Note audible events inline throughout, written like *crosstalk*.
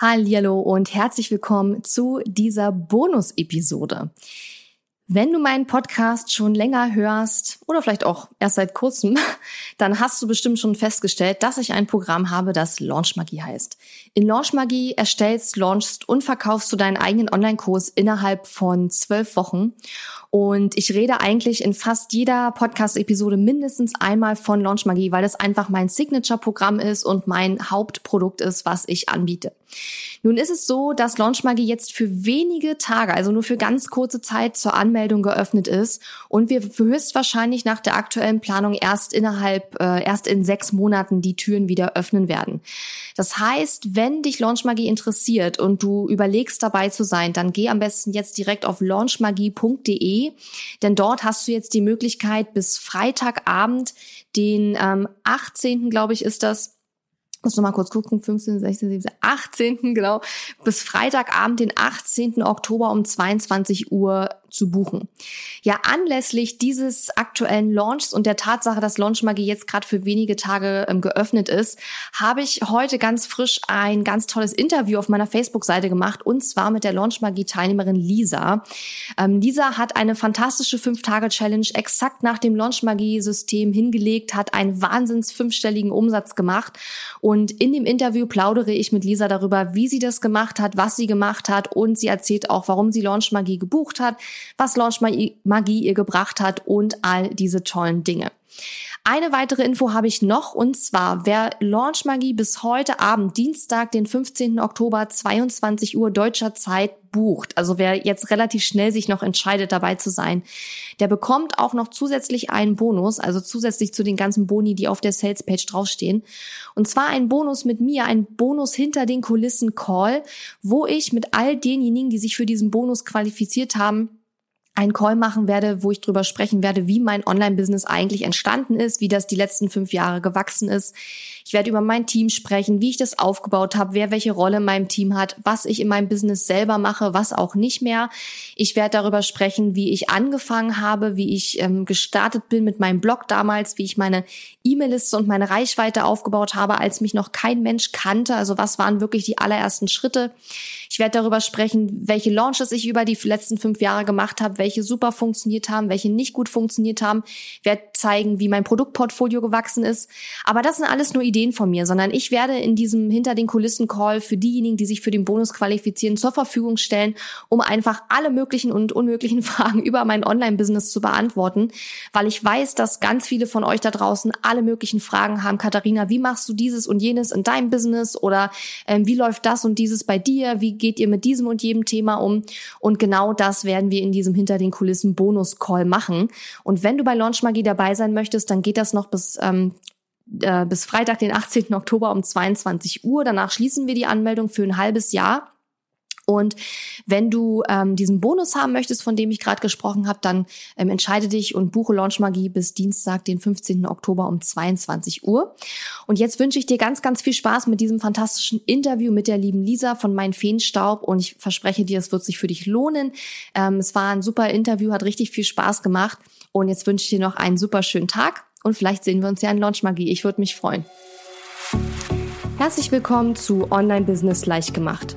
Hallo und herzlich willkommen zu dieser Bonus-Episode. Wenn du meinen Podcast schon länger hörst oder vielleicht auch erst seit kurzem, *laughs* dann hast du bestimmt schon festgestellt, dass ich ein Programm habe, das Launch Magie heißt. In Launch Magie erstellst, launchst und verkaufst du deinen eigenen Online-Kurs innerhalb von zwölf Wochen. Und ich rede eigentlich in fast jeder Podcast-Episode mindestens einmal von Launch Magie, weil das einfach mein Signature-Programm ist und mein Hauptprodukt ist, was ich anbiete. Nun ist es so, dass Launch Magie jetzt für wenige Tage, also nur für ganz kurze Zeit zur Anmeldung geöffnet ist und wir höchstwahrscheinlich nach der aktuellen Planung erst innerhalb, äh, erst in sechs Monaten die Türen wieder öffnen werden. Das heißt, wenn dich Launch Magie interessiert und du überlegst dabei zu sein, dann geh am besten jetzt direkt auf launchmagie.de denn dort hast du jetzt die Möglichkeit, bis Freitagabend, den ähm, 18. glaube ich, ist das, muss noch mal kurz gucken, 15, 16, 17, 18. genau, bis Freitagabend, den 18. Oktober um 22 Uhr zu buchen. Ja, anlässlich dieses aktuellen Launchs und der Tatsache, dass Launch Magie jetzt gerade für wenige Tage ähm, geöffnet ist, habe ich heute ganz frisch ein ganz tolles Interview auf meiner Facebook-Seite gemacht und zwar mit der Launch Magie Teilnehmerin Lisa. Ähm, Lisa hat eine fantastische 5-Tage-Challenge exakt nach dem Launch Magie System hingelegt, hat einen wahnsinns fünfstelligen Umsatz gemacht und in dem Interview plaudere ich mit Lisa darüber, wie sie das gemacht hat, was sie gemacht hat und sie erzählt auch, warum sie Launch Magie gebucht hat, was Launch Magie ihr gebracht hat und all diese tollen Dinge. Eine weitere Info habe ich noch und zwar, wer Launch Magie bis heute Abend, Dienstag, den 15. Oktober, 22 Uhr deutscher Zeit bucht, also wer jetzt relativ schnell sich noch entscheidet, dabei zu sein, der bekommt auch noch zusätzlich einen Bonus, also zusätzlich zu den ganzen Boni, die auf der Sales Page draufstehen. Und zwar ein Bonus mit mir, ein Bonus hinter den Kulissen Call, wo ich mit all denjenigen, die sich für diesen Bonus qualifiziert haben, einen Call machen werde, wo ich drüber sprechen werde, wie mein Online-Business eigentlich entstanden ist, wie das die letzten fünf Jahre gewachsen ist. Ich werde über mein Team sprechen, wie ich das aufgebaut habe, wer welche Rolle in meinem Team hat, was ich in meinem Business selber mache, was auch nicht mehr. Ich werde darüber sprechen, wie ich angefangen habe, wie ich ähm, gestartet bin mit meinem Blog damals, wie ich meine E-Mail-Liste und meine Reichweite aufgebaut habe, als mich noch kein Mensch kannte. Also was waren wirklich die allerersten Schritte? Ich werde darüber sprechen, welche Launches ich über die letzten fünf Jahre gemacht habe, welche super funktioniert haben, welche nicht gut funktioniert haben. Werde zeigen, wie mein Produktportfolio gewachsen ist. Aber das sind alles nur Ideen von mir, sondern ich werde in diesem hinter den Kulissen Call für diejenigen, die sich für den Bonus qualifizieren, zur Verfügung stellen, um einfach alle möglichen und unmöglichen *laughs* Fragen über mein Online-Business zu beantworten, weil ich weiß, dass ganz viele von euch da draußen alle möglichen Fragen haben. Katharina, wie machst du dieses und jenes in deinem Business oder ähm, wie läuft das und dieses bei dir? Wie geht ihr mit diesem und jedem Thema um? Und genau das werden wir in diesem hinter den Kulissen Bonus-Call machen. Und wenn du bei Launch Magie dabei sein möchtest, dann geht das noch bis ähm, äh, bis Freitag, den 18. Oktober um 22 Uhr. Danach schließen wir die Anmeldung für ein halbes Jahr. Und wenn du ähm, diesen Bonus haben möchtest, von dem ich gerade gesprochen habe, dann ähm, entscheide dich und buche Launch Magie bis Dienstag, den 15. Oktober um 22 Uhr. Und jetzt wünsche ich dir ganz, ganz viel Spaß mit diesem fantastischen Interview mit der lieben Lisa von Mein Feenstaub. Und ich verspreche dir, es wird sich für dich lohnen. Ähm, es war ein super Interview, hat richtig viel Spaß gemacht. Und jetzt wünsche ich dir noch einen super schönen Tag. Und vielleicht sehen wir uns ja in Launch Magie. Ich würde mich freuen. Herzlich willkommen zu Online Business leicht gemacht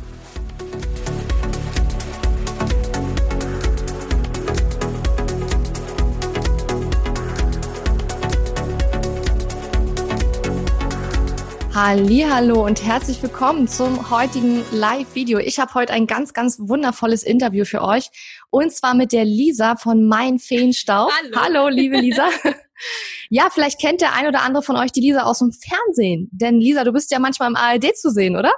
Hallo und herzlich willkommen zum heutigen Live-Video. Ich habe heute ein ganz, ganz wundervolles Interview für euch und zwar mit der Lisa von Mein Feenstaub. *laughs* Hallo. Hallo, liebe Lisa. *laughs* ja, vielleicht kennt der ein oder andere von euch die Lisa aus dem Fernsehen, denn Lisa, du bist ja manchmal im ARD zu sehen, oder?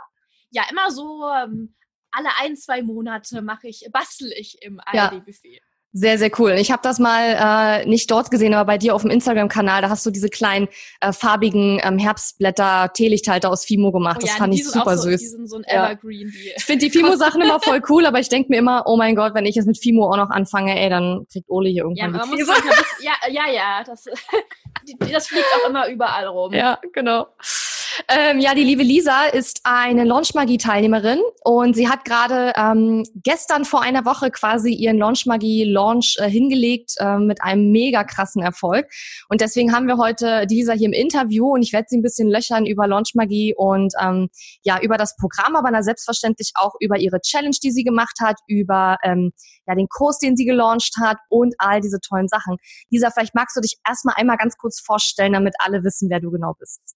Ja, immer so ähm, alle ein, zwei Monate mache ich, bastel ich im ARD-Buffet. Ja. Sehr, sehr cool. Ich habe das mal äh, nicht dort gesehen, aber bei dir auf dem Instagram-Kanal, da hast du diese kleinen äh, farbigen ähm, Herbstblätter, Teelichthalter aus Fimo gemacht. Oh, das ja, fand ich super so, süß. Die sind so ein Evergreen. Ja. Ich finde die Fimo-Sachen immer voll *laughs* cool, aber ich denke mir immer, oh mein Gott, wenn ich jetzt mit Fimo auch noch anfange, ey, dann kriegt Ole hier irgendwann ja, die Krise. ja, ja, ja, das, *laughs* das fliegt auch immer überall rum. Ja, genau. Ähm, ja, die liebe Lisa ist eine Launchmagie-Teilnehmerin und sie hat gerade ähm, gestern vor einer Woche quasi ihren Launchmagie-Launch äh, hingelegt äh, mit einem mega krassen Erfolg. Und deswegen haben wir heute Lisa hier im Interview und ich werde sie ein bisschen löchern über Launchmagie und ähm, ja, über das Programm, aber dann selbstverständlich auch über ihre Challenge, die sie gemacht hat, über ähm, ja, den Kurs, den sie gelauncht hat und all diese tollen Sachen. Lisa, vielleicht magst du dich erstmal einmal ganz kurz vorstellen, damit alle wissen, wer du genau bist.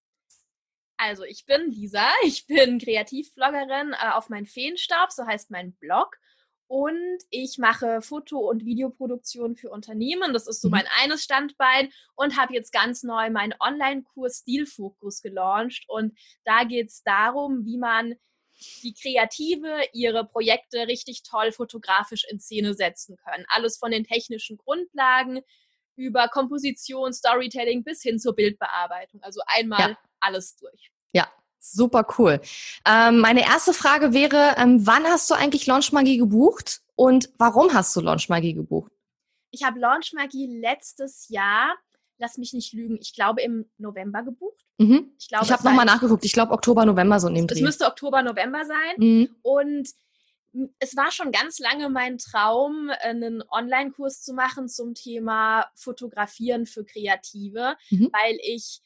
Also, ich bin Lisa, *laughs* ich bin Kreativbloggerin äh, auf mein Feenstaub, so heißt mein Blog. Und ich mache Foto- und Videoproduktion für Unternehmen. Das ist so mhm. mein eines Standbein. Und habe jetzt ganz neu meinen Online-Kurs Stilfokus gelauncht. Und da geht es darum, wie man die Kreative ihre Projekte richtig toll fotografisch in Szene setzen können. Alles von den technischen Grundlagen über Komposition, Storytelling bis hin zur Bildbearbeitung. Also einmal ja. Alles durch. Ja, super cool. Ähm, meine erste Frage wäre, ähm, wann hast du eigentlich Launchmagie gebucht und warum hast du Launchmagie gebucht? Ich habe Launchmagie letztes Jahr, lass mich nicht lügen, ich glaube im November gebucht. Mhm. Ich, ich habe nochmal nachgeguckt, ich glaube Oktober, November so in dem Es müsste Oktober, November sein. Mhm. Und es war schon ganz lange mein Traum, einen Online-Kurs zu machen zum Thema Fotografieren für Kreative, mhm. weil ich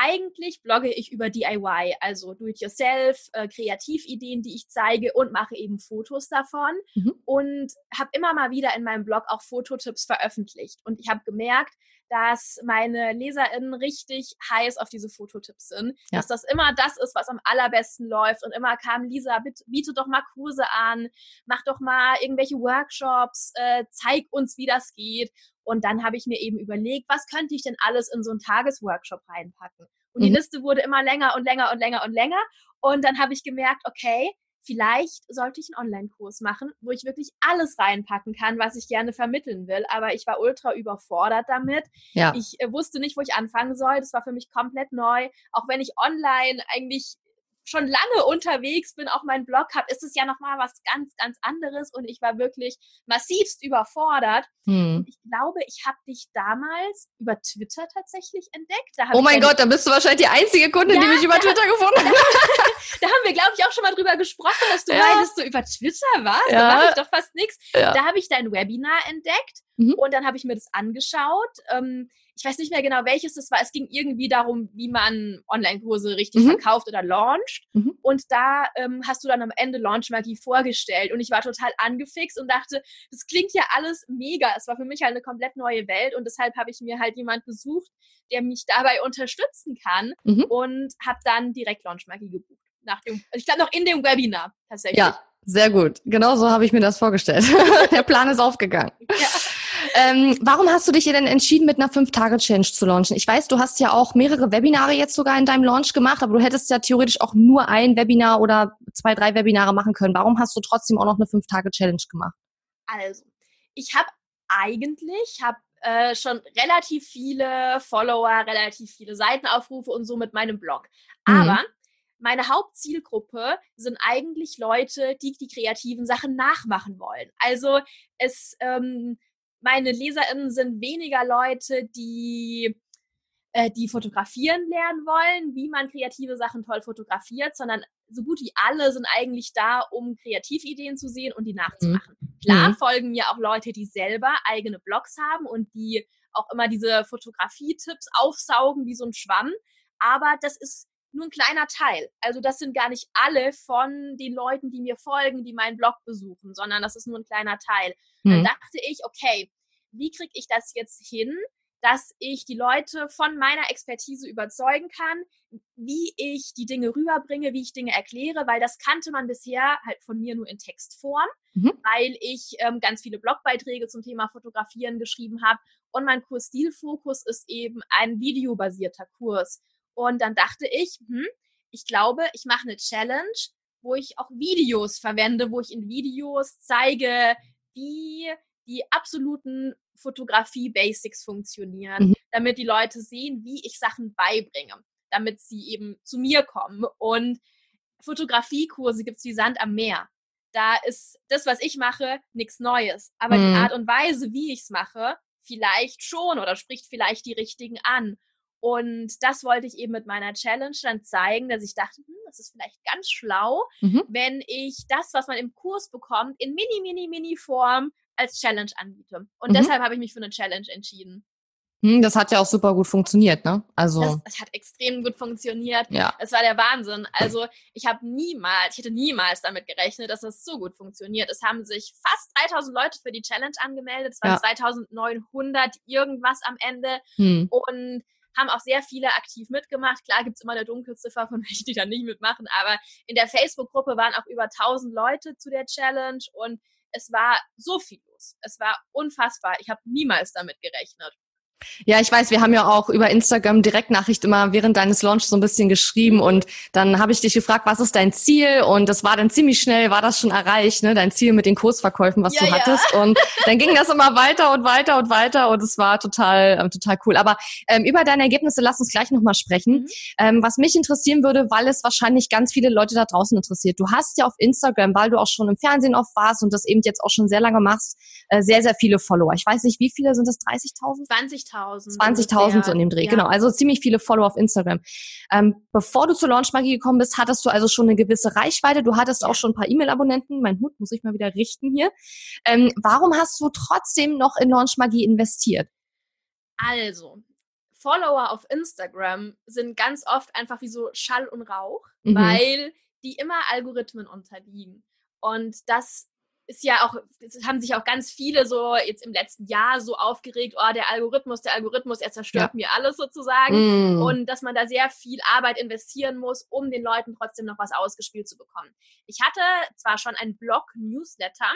eigentlich blogge ich über DIY, also Do-it-yourself, äh, Kreativideen, die ich zeige und mache eben Fotos davon mhm. und habe immer mal wieder in meinem Blog auch Fototipps veröffentlicht. Und ich habe gemerkt, dass meine LeserInnen richtig heiß auf diese Fototipps sind, ja. dass das immer das ist, was am allerbesten läuft und immer kam, Lisa, bitte, biete doch mal Kurse an, mach doch mal irgendwelche Workshops, äh, zeig uns, wie das geht. Und dann habe ich mir eben überlegt, was könnte ich denn alles in so einen Tagesworkshop reinpacken? Und die mhm. Liste wurde immer länger und länger und länger und länger. Und dann habe ich gemerkt, okay, vielleicht sollte ich einen Online-Kurs machen, wo ich wirklich alles reinpacken kann, was ich gerne vermitteln will. Aber ich war ultra überfordert damit. Ja. Ich äh, wusste nicht, wo ich anfangen soll. Das war für mich komplett neu. Auch wenn ich online eigentlich schon lange unterwegs bin, auch meinen Blog habe, ist es ja nochmal was ganz, ganz anderes und ich war wirklich massivst überfordert. Hm. Ich glaube, ich habe dich damals über Twitter tatsächlich entdeckt. oh mein Gott, da bist du wahrscheinlich die einzige Kundin, ja, die mich über ja, Twitter gefunden hat. *laughs* da haben wir, glaube ich, auch schon mal drüber gesprochen, dass du ja. meintest, so über Twitter warst. Ja. Da mache ich doch fast nichts. Da habe ich dein Webinar entdeckt mhm. und dann habe ich mir das angeschaut. Ähm, ich weiß nicht mehr genau, welches das war. Es ging irgendwie darum, wie man Online-Kurse richtig mhm. verkauft oder launcht. Mhm. Und da ähm, hast du dann am Ende Launch-Magie vorgestellt. Und ich war total angefixt und dachte, das klingt ja alles mega. Es war für mich halt eine komplett neue Welt. Und deshalb habe ich mir halt jemand gesucht, der mich dabei unterstützen kann. Mhm. Und habe dann direkt Launch-Magie gebucht. Nach dem, ich glaube noch in dem Webinar tatsächlich. Ja, sehr gut. Genau so habe ich mir das vorgestellt. *laughs* der Plan ist aufgegangen. Ja. Ähm, warum hast du dich denn entschieden, mit einer 5-Tage-Challenge zu launchen? Ich weiß, du hast ja auch mehrere Webinare jetzt sogar in deinem Launch gemacht, aber du hättest ja theoretisch auch nur ein Webinar oder zwei, drei Webinare machen können. Warum hast du trotzdem auch noch eine 5-Tage-Challenge gemacht? Also, ich habe eigentlich, habe äh, schon relativ viele Follower, relativ viele Seitenaufrufe und so mit meinem Blog. Mhm. Aber mhm. meine Hauptzielgruppe sind eigentlich Leute, die die kreativen Sachen nachmachen wollen. Also es ähm, meine LeserInnen sind weniger Leute, die äh, die fotografieren lernen wollen, wie man kreative Sachen toll fotografiert, sondern so gut wie alle sind eigentlich da, um Kreativideen zu sehen und die nachzumachen. Mhm. Klar mhm. folgen mir auch Leute, die selber eigene Blogs haben und die auch immer diese Fotografie-Tipps aufsaugen wie so ein Schwamm. Aber das ist nur ein kleiner Teil. Also das sind gar nicht alle von den Leuten, die mir folgen, die meinen Blog besuchen, sondern das ist nur ein kleiner Teil. Mhm. Dann dachte ich, okay, wie kriege ich das jetzt hin, dass ich die Leute von meiner Expertise überzeugen kann, wie ich die Dinge rüberbringe, wie ich Dinge erkläre, weil das kannte man bisher halt von mir nur in Textform, mhm. weil ich ähm, ganz viele Blogbeiträge zum Thema Fotografieren geschrieben habe und mein Kurs Stilfokus ist eben ein videobasierter Kurs. Und dann dachte ich, hm, ich glaube, ich mache eine Challenge, wo ich auch Videos verwende, wo ich in Videos zeige, wie die absoluten Fotografie-Basics funktionieren, mhm. damit die Leute sehen, wie ich Sachen beibringe, damit sie eben zu mir kommen. Und Fotografiekurse gibt es wie Sand am Meer. Da ist das, was ich mache, nichts Neues. Aber mhm. die Art und Weise, wie ich es mache, vielleicht schon oder spricht vielleicht die richtigen an. Und das wollte ich eben mit meiner Challenge dann zeigen, dass ich dachte, hm, das ist vielleicht ganz schlau, mhm. wenn ich das, was man im Kurs bekommt, in mini, mini, mini Form als Challenge anbiete. Und mhm. deshalb habe ich mich für eine Challenge entschieden. Hm, das hat ja auch super gut funktioniert, ne? Also das, das hat extrem gut funktioniert. Ja. Es war der Wahnsinn. Also ich habe niemals, ich hätte niemals damit gerechnet, dass das so gut funktioniert. Es haben sich fast 3000 Leute für die Challenge angemeldet. Es waren ja. 2900 irgendwas am Ende hm. und haben auch sehr viele aktiv mitgemacht. Klar gibt's immer eine Dunkelziffer von *laughs* welchen, die da nicht mitmachen, aber in der Facebook-Gruppe waren auch über 1000 Leute zu der Challenge und es war so viel los. Es war unfassbar. Ich habe niemals damit gerechnet. Ja, ich weiß, wir haben ja auch über Instagram Direktnachricht immer während deines Launch so ein bisschen geschrieben und dann habe ich dich gefragt, was ist dein Ziel? Und das war dann ziemlich schnell, war das schon erreicht, ne? Dein Ziel mit den Kursverkäufen, was ja, du hattest. Ja. Und dann ging das immer weiter und weiter und weiter und es war total, äh, total cool. Aber ähm, über deine Ergebnisse lass uns gleich nochmal sprechen. Mhm. Ähm, was mich interessieren würde, weil es wahrscheinlich ganz viele Leute da draußen interessiert. Du hast ja auf Instagram, weil du auch schon im Fernsehen oft warst und das eben jetzt auch schon sehr lange machst, äh, sehr, sehr viele Follower. Ich weiß nicht, wie viele sind das? 30.000? 20 20.000. 20.000 so in dem Dreh, ja. genau. Also ziemlich viele Follower auf Instagram. Ähm, bevor du zur Launchmagie gekommen bist, hattest du also schon eine gewisse Reichweite. Du hattest auch schon ein paar E-Mail-Abonnenten. Mein Hut muss ich mal wieder richten hier. Ähm, warum hast du trotzdem noch in Launchmagie investiert? Also, Follower auf Instagram sind ganz oft einfach wie so Schall und Rauch, mhm. weil die immer Algorithmen unterliegen. Und das ist ja auch, es haben sich auch ganz viele so jetzt im letzten Jahr so aufgeregt, oh, der Algorithmus, der Algorithmus, er zerstört ja. mir alles sozusagen. Mm. Und dass man da sehr viel Arbeit investieren muss, um den Leuten trotzdem noch was ausgespielt zu bekommen. Ich hatte zwar schon einen Blog-Newsletter,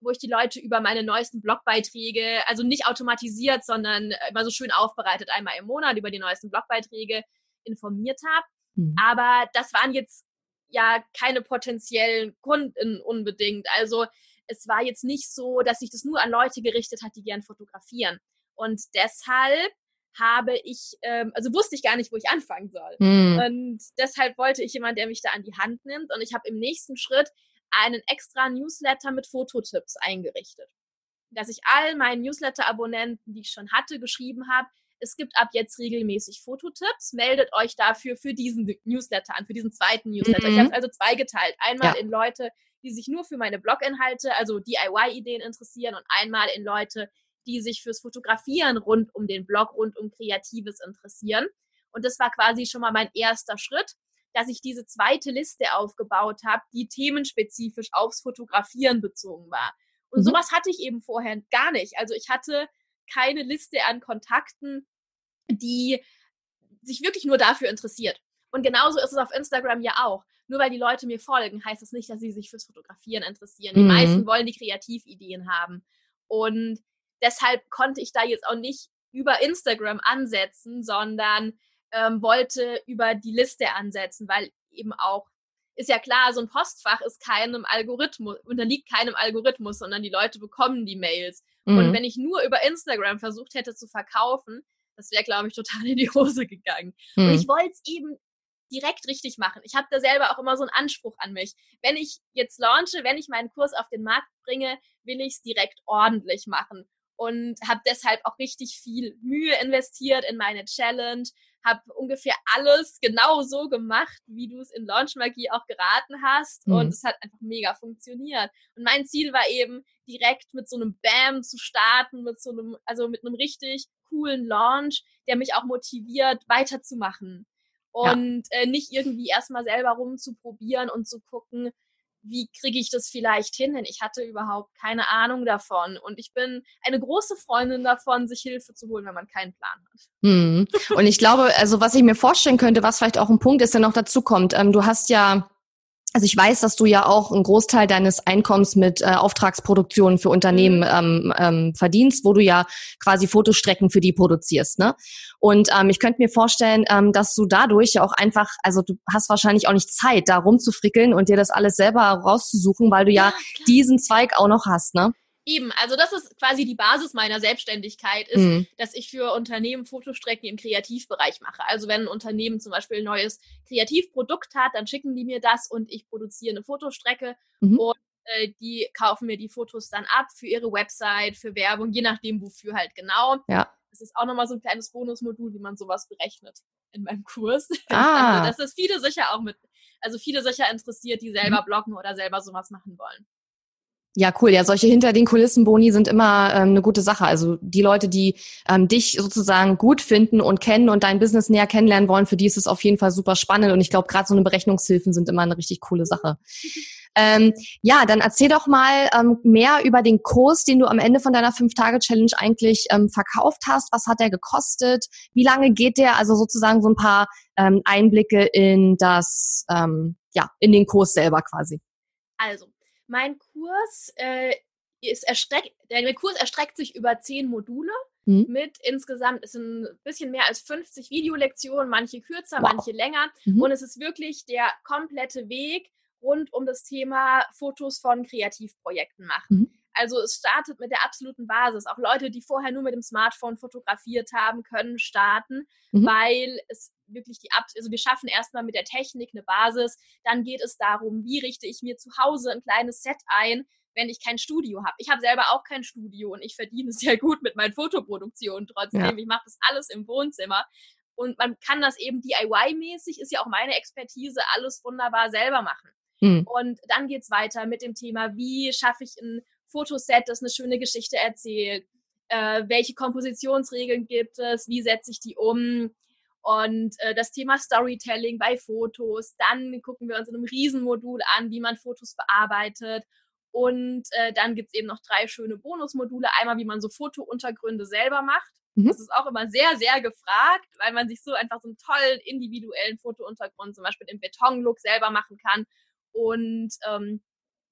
wo ich die Leute über meine neuesten Blogbeiträge, also nicht automatisiert, sondern immer so schön aufbereitet, einmal im Monat über die neuesten Blogbeiträge informiert habe. Mhm. Aber das waren jetzt ja keine potenziellen Kunden unbedingt. Also es war jetzt nicht so, dass sich das nur an Leute gerichtet hat, die gern fotografieren. Und deshalb habe ich, ähm, also wusste ich gar nicht, wo ich anfangen soll. Mhm. Und deshalb wollte ich jemanden, der mich da an die Hand nimmt. Und ich habe im nächsten Schritt einen extra Newsletter mit Fototipps eingerichtet. Dass ich all meinen Newsletter-Abonnenten, die ich schon hatte, geschrieben habe, es gibt ab jetzt regelmäßig Fototipps. Meldet euch dafür für diesen Newsletter an, für diesen zweiten Newsletter. Mhm. Ich habe also zwei geteilt. Einmal ja. in Leute, die sich nur für meine Bloginhalte, also DIY-Ideen interessieren und einmal in Leute, die sich fürs Fotografieren rund um den Blog, rund um Kreatives interessieren. Und das war quasi schon mal mein erster Schritt, dass ich diese zweite Liste aufgebaut habe, die themenspezifisch aufs Fotografieren bezogen war. Und mhm. sowas hatte ich eben vorher gar nicht. Also ich hatte keine Liste an Kontakten, die sich wirklich nur dafür interessiert. Und genauso ist es auf Instagram ja auch. Nur weil die Leute mir folgen, heißt das nicht, dass sie sich fürs Fotografieren interessieren. Die mhm. meisten wollen die Kreativideen haben. Und deshalb konnte ich da jetzt auch nicht über Instagram ansetzen, sondern ähm, wollte über die Liste ansetzen, weil eben auch ist ja klar, so ein Postfach ist keinem Algorithmus, unterliegt keinem Algorithmus, sondern die Leute bekommen die Mails. Mhm. Und wenn ich nur über Instagram versucht hätte zu verkaufen, das wäre, glaube ich, total *laughs* in die Hose gegangen. Mhm. Und ich wollte es eben direkt richtig machen. Ich habe da selber auch immer so einen Anspruch an mich. Wenn ich jetzt launche, wenn ich meinen Kurs auf den Markt bringe, will ich es direkt ordentlich machen und habe deshalb auch richtig viel Mühe investiert in meine Challenge, habe ungefähr alles genau so gemacht, wie du es in Launch Magie auch geraten hast mhm. und es hat einfach mega funktioniert. Und mein Ziel war eben direkt mit so einem Bam zu starten, mit so einem also mit einem richtig coolen Launch, der mich auch motiviert weiterzumachen und ja. äh, nicht irgendwie erstmal selber rumzuprobieren und zu gucken, wie kriege ich das vielleicht hin? Denn ich hatte überhaupt keine Ahnung davon. Und ich bin eine große Freundin davon, sich Hilfe zu holen, wenn man keinen Plan hat. Hm. Und ich glaube, also was ich mir vorstellen könnte, was vielleicht auch ein Punkt ist, der noch dazu kommt, ähm, du hast ja also ich weiß, dass du ja auch einen Großteil deines Einkommens mit äh, Auftragsproduktionen für Unternehmen mhm. ähm, ähm, verdienst, wo du ja quasi Fotostrecken für die produzierst. Ne? Und ähm, ich könnte mir vorstellen, ähm, dass du dadurch ja auch einfach, also du hast wahrscheinlich auch nicht Zeit, da rumzufrickeln und dir das alles selber rauszusuchen, weil du ja, ja diesen Zweig auch noch hast. Ne? Eben, also das ist quasi die Basis meiner Selbstständigkeit, ist, mhm. dass ich für Unternehmen Fotostrecken im Kreativbereich mache. Also wenn ein Unternehmen zum Beispiel ein neues Kreativprodukt hat, dann schicken die mir das und ich produziere eine Fotostrecke mhm. und äh, die kaufen mir die Fotos dann ab für ihre Website, für Werbung, je nachdem wofür halt genau. Ja. Das ist auch nochmal so ein kleines Bonusmodul, wie man sowas berechnet in meinem Kurs. *laughs* Ah. also, das ist viele sicher auch mit, also viele sicher interessiert, die selber mhm. bloggen oder selber sowas machen wollen. Ja, cool. Ja, solche hinter den Kulissen Boni sind immer ähm, eine gute Sache. Also die Leute, die ähm, dich sozusagen gut finden und kennen und dein Business näher kennenlernen wollen, für die ist es auf jeden Fall super spannend. Und ich glaube, gerade so eine Berechnungshilfen sind immer eine richtig coole Sache. *laughs* Ähm, ja, dann erzähl doch mal ähm, mehr über den Kurs, den du am Ende von deiner Fünf-Tage-Challenge eigentlich ähm, verkauft hast. Was hat der gekostet? Wie lange geht der? Also sozusagen so ein paar ähm, Einblicke in das, ähm, ja, in den Kurs selber quasi. Also, mein Kurs äh, ist erstreckt, der Kurs erstreckt sich über zehn Module mhm. mit insgesamt, es sind ein bisschen mehr als 50 Videolektionen, manche kürzer, wow. manche länger. Mhm. Und es ist wirklich der komplette Weg rund um das Thema Fotos von Kreativprojekten machen. Mhm. Also es startet mit der absoluten Basis. Auch Leute, die vorher nur mit dem Smartphone fotografiert haben, können starten, mhm. weil es wirklich die Ab also wir schaffen erstmal mit der Technik eine Basis. Dann geht es darum, wie richte ich mir zu Hause ein kleines Set ein, wenn ich kein Studio habe. Ich habe selber auch kein Studio und ich verdiene *laughs* sehr gut mit meinen Fotoproduktionen trotzdem. Ja. Ich mache das alles im Wohnzimmer. Und man kann das eben DIY-mäßig, ist ja auch meine Expertise, alles wunderbar selber machen. Mhm. Und dann geht's weiter mit dem Thema, wie schaffe ich ein Fotoset, das eine schöne Geschichte erzählt, äh, welche Kompositionsregeln gibt es, wie setze ich die um und äh, das Thema Storytelling bei Fotos. Dann gucken wir uns in einem Riesenmodul an, wie man Fotos bearbeitet. Und äh, dann gibt's eben noch drei schöne Bonusmodule. Einmal, wie man so Fotountergründe selber macht. Mhm. Das ist auch immer sehr, sehr gefragt, weil man sich so einfach so einen tollen individuellen Fotountergrund, zum Beispiel im Betonlook, selber machen kann. Und ähm,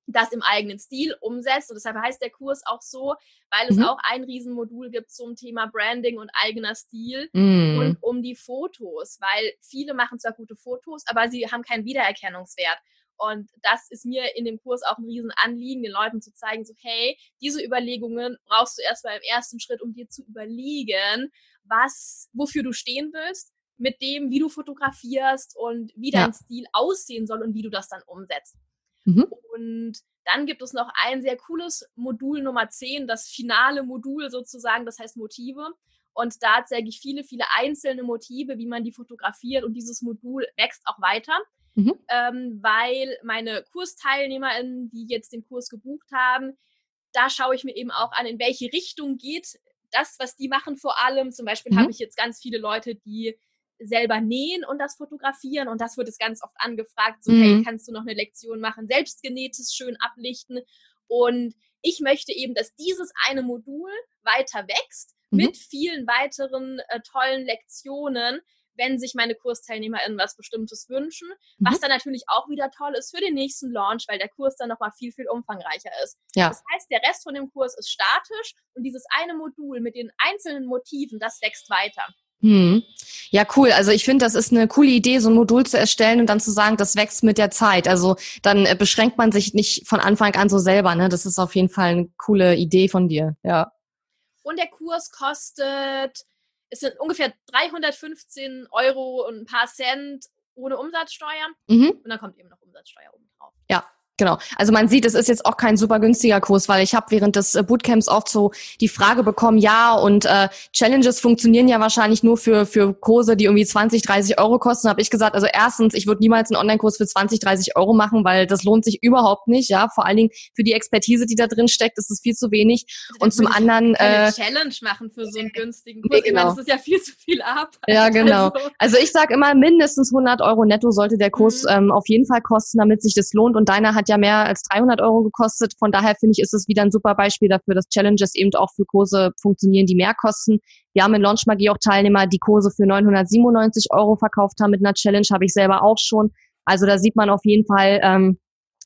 das im eigenen Stil umsetzt. Und deshalb heißt der Kurs auch so, weil es mhm. auch ein Riesenmodul gibt zum Thema Branding und eigener Stil mhm. und um die Fotos, weil viele machen zwar gute Fotos, aber sie haben keinen Wiedererkennungswert. Und das ist mir in dem Kurs auch ein Riesenanliegen, den Leuten zu zeigen, so hey, diese Überlegungen brauchst du erstmal im ersten Schritt, um dir zu überlegen, was, wofür du stehen willst, mit dem, wie du fotografierst und wie dein ja. Stil aussehen soll und wie du das dann umsetzt. Mhm. Und dann gibt es noch ein sehr cooles Modul Nummer 10, das finale Modul sozusagen, das heißt Motive. Und da zeige ich viele, viele einzelne Motive, wie man die fotografiert. Und dieses Modul wächst auch weiter, mhm. ähm, weil meine KursteilnehmerInnen, die jetzt den Kurs gebucht haben, da schaue ich mir eben auch an, in welche Richtung geht das, was die machen vor allem. Zum Beispiel mhm. habe ich jetzt ganz viele Leute, die selber nähen und das fotografieren und das wird es ganz oft angefragt, so mhm. hey, kannst du noch eine Lektion machen, selbstgenähtes schön ablichten und ich möchte eben, dass dieses eine Modul weiter wächst mhm. mit vielen weiteren äh, tollen Lektionen, wenn sich meine KursteilnehmerInnen was Bestimmtes wünschen, mhm. was dann natürlich auch wieder toll ist für den nächsten Launch, weil der Kurs dann nochmal viel, viel umfangreicher ist. Ja. Das heißt, der Rest von dem Kurs ist statisch und dieses eine Modul mit den einzelnen Motiven, das wächst weiter. Hm. Ja, cool. Also ich finde, das ist eine coole Idee, so ein Modul zu erstellen und dann zu sagen, das wächst mit der Zeit. Also dann äh, beschränkt man sich nicht von Anfang an so selber. Ne? Das ist auf jeden Fall eine coole Idee von dir. Ja. Und der Kurs kostet, es sind ungefähr 315 Euro und ein paar Cent ohne Umsatzsteuer. Mhm. Und dann kommt eben noch Umsatzsteuer oben drauf. Ja, Genau. Also man sieht, es ist jetzt auch kein super günstiger Kurs, weil ich habe während des äh, Bootcamps oft so die Frage bekommen, ja, und äh, Challenges funktionieren ja wahrscheinlich nur für, für Kurse, die irgendwie 20, 30 Euro kosten. Habe ich gesagt, also erstens, ich würde niemals einen Online-Kurs für 20, 30 Euro machen, weil das lohnt sich überhaupt nicht. Ja, vor allen Dingen für die Expertise, die da drin steckt, ist es viel zu wenig. Da und zum anderen äh, Challenge machen für so einen günstigen Kurs. Nee, genau. Ich meine, das ist ja viel zu viel Arbeit. Ja, genau. Also, also ich sage immer, mindestens 100 Euro netto sollte der Kurs mhm. ähm, auf jeden Fall kosten, damit sich das lohnt. Und deiner hat ja mehr als 300 Euro gekostet. Von daher finde ich, ist es wieder ein super Beispiel dafür, dass Challenges eben auch für Kurse funktionieren, die mehr kosten. Wir haben in Launch Magie auch Teilnehmer, die Kurse für 997 Euro verkauft haben mit einer Challenge, habe ich selber auch schon. Also da sieht man auf jeden Fall, ähm,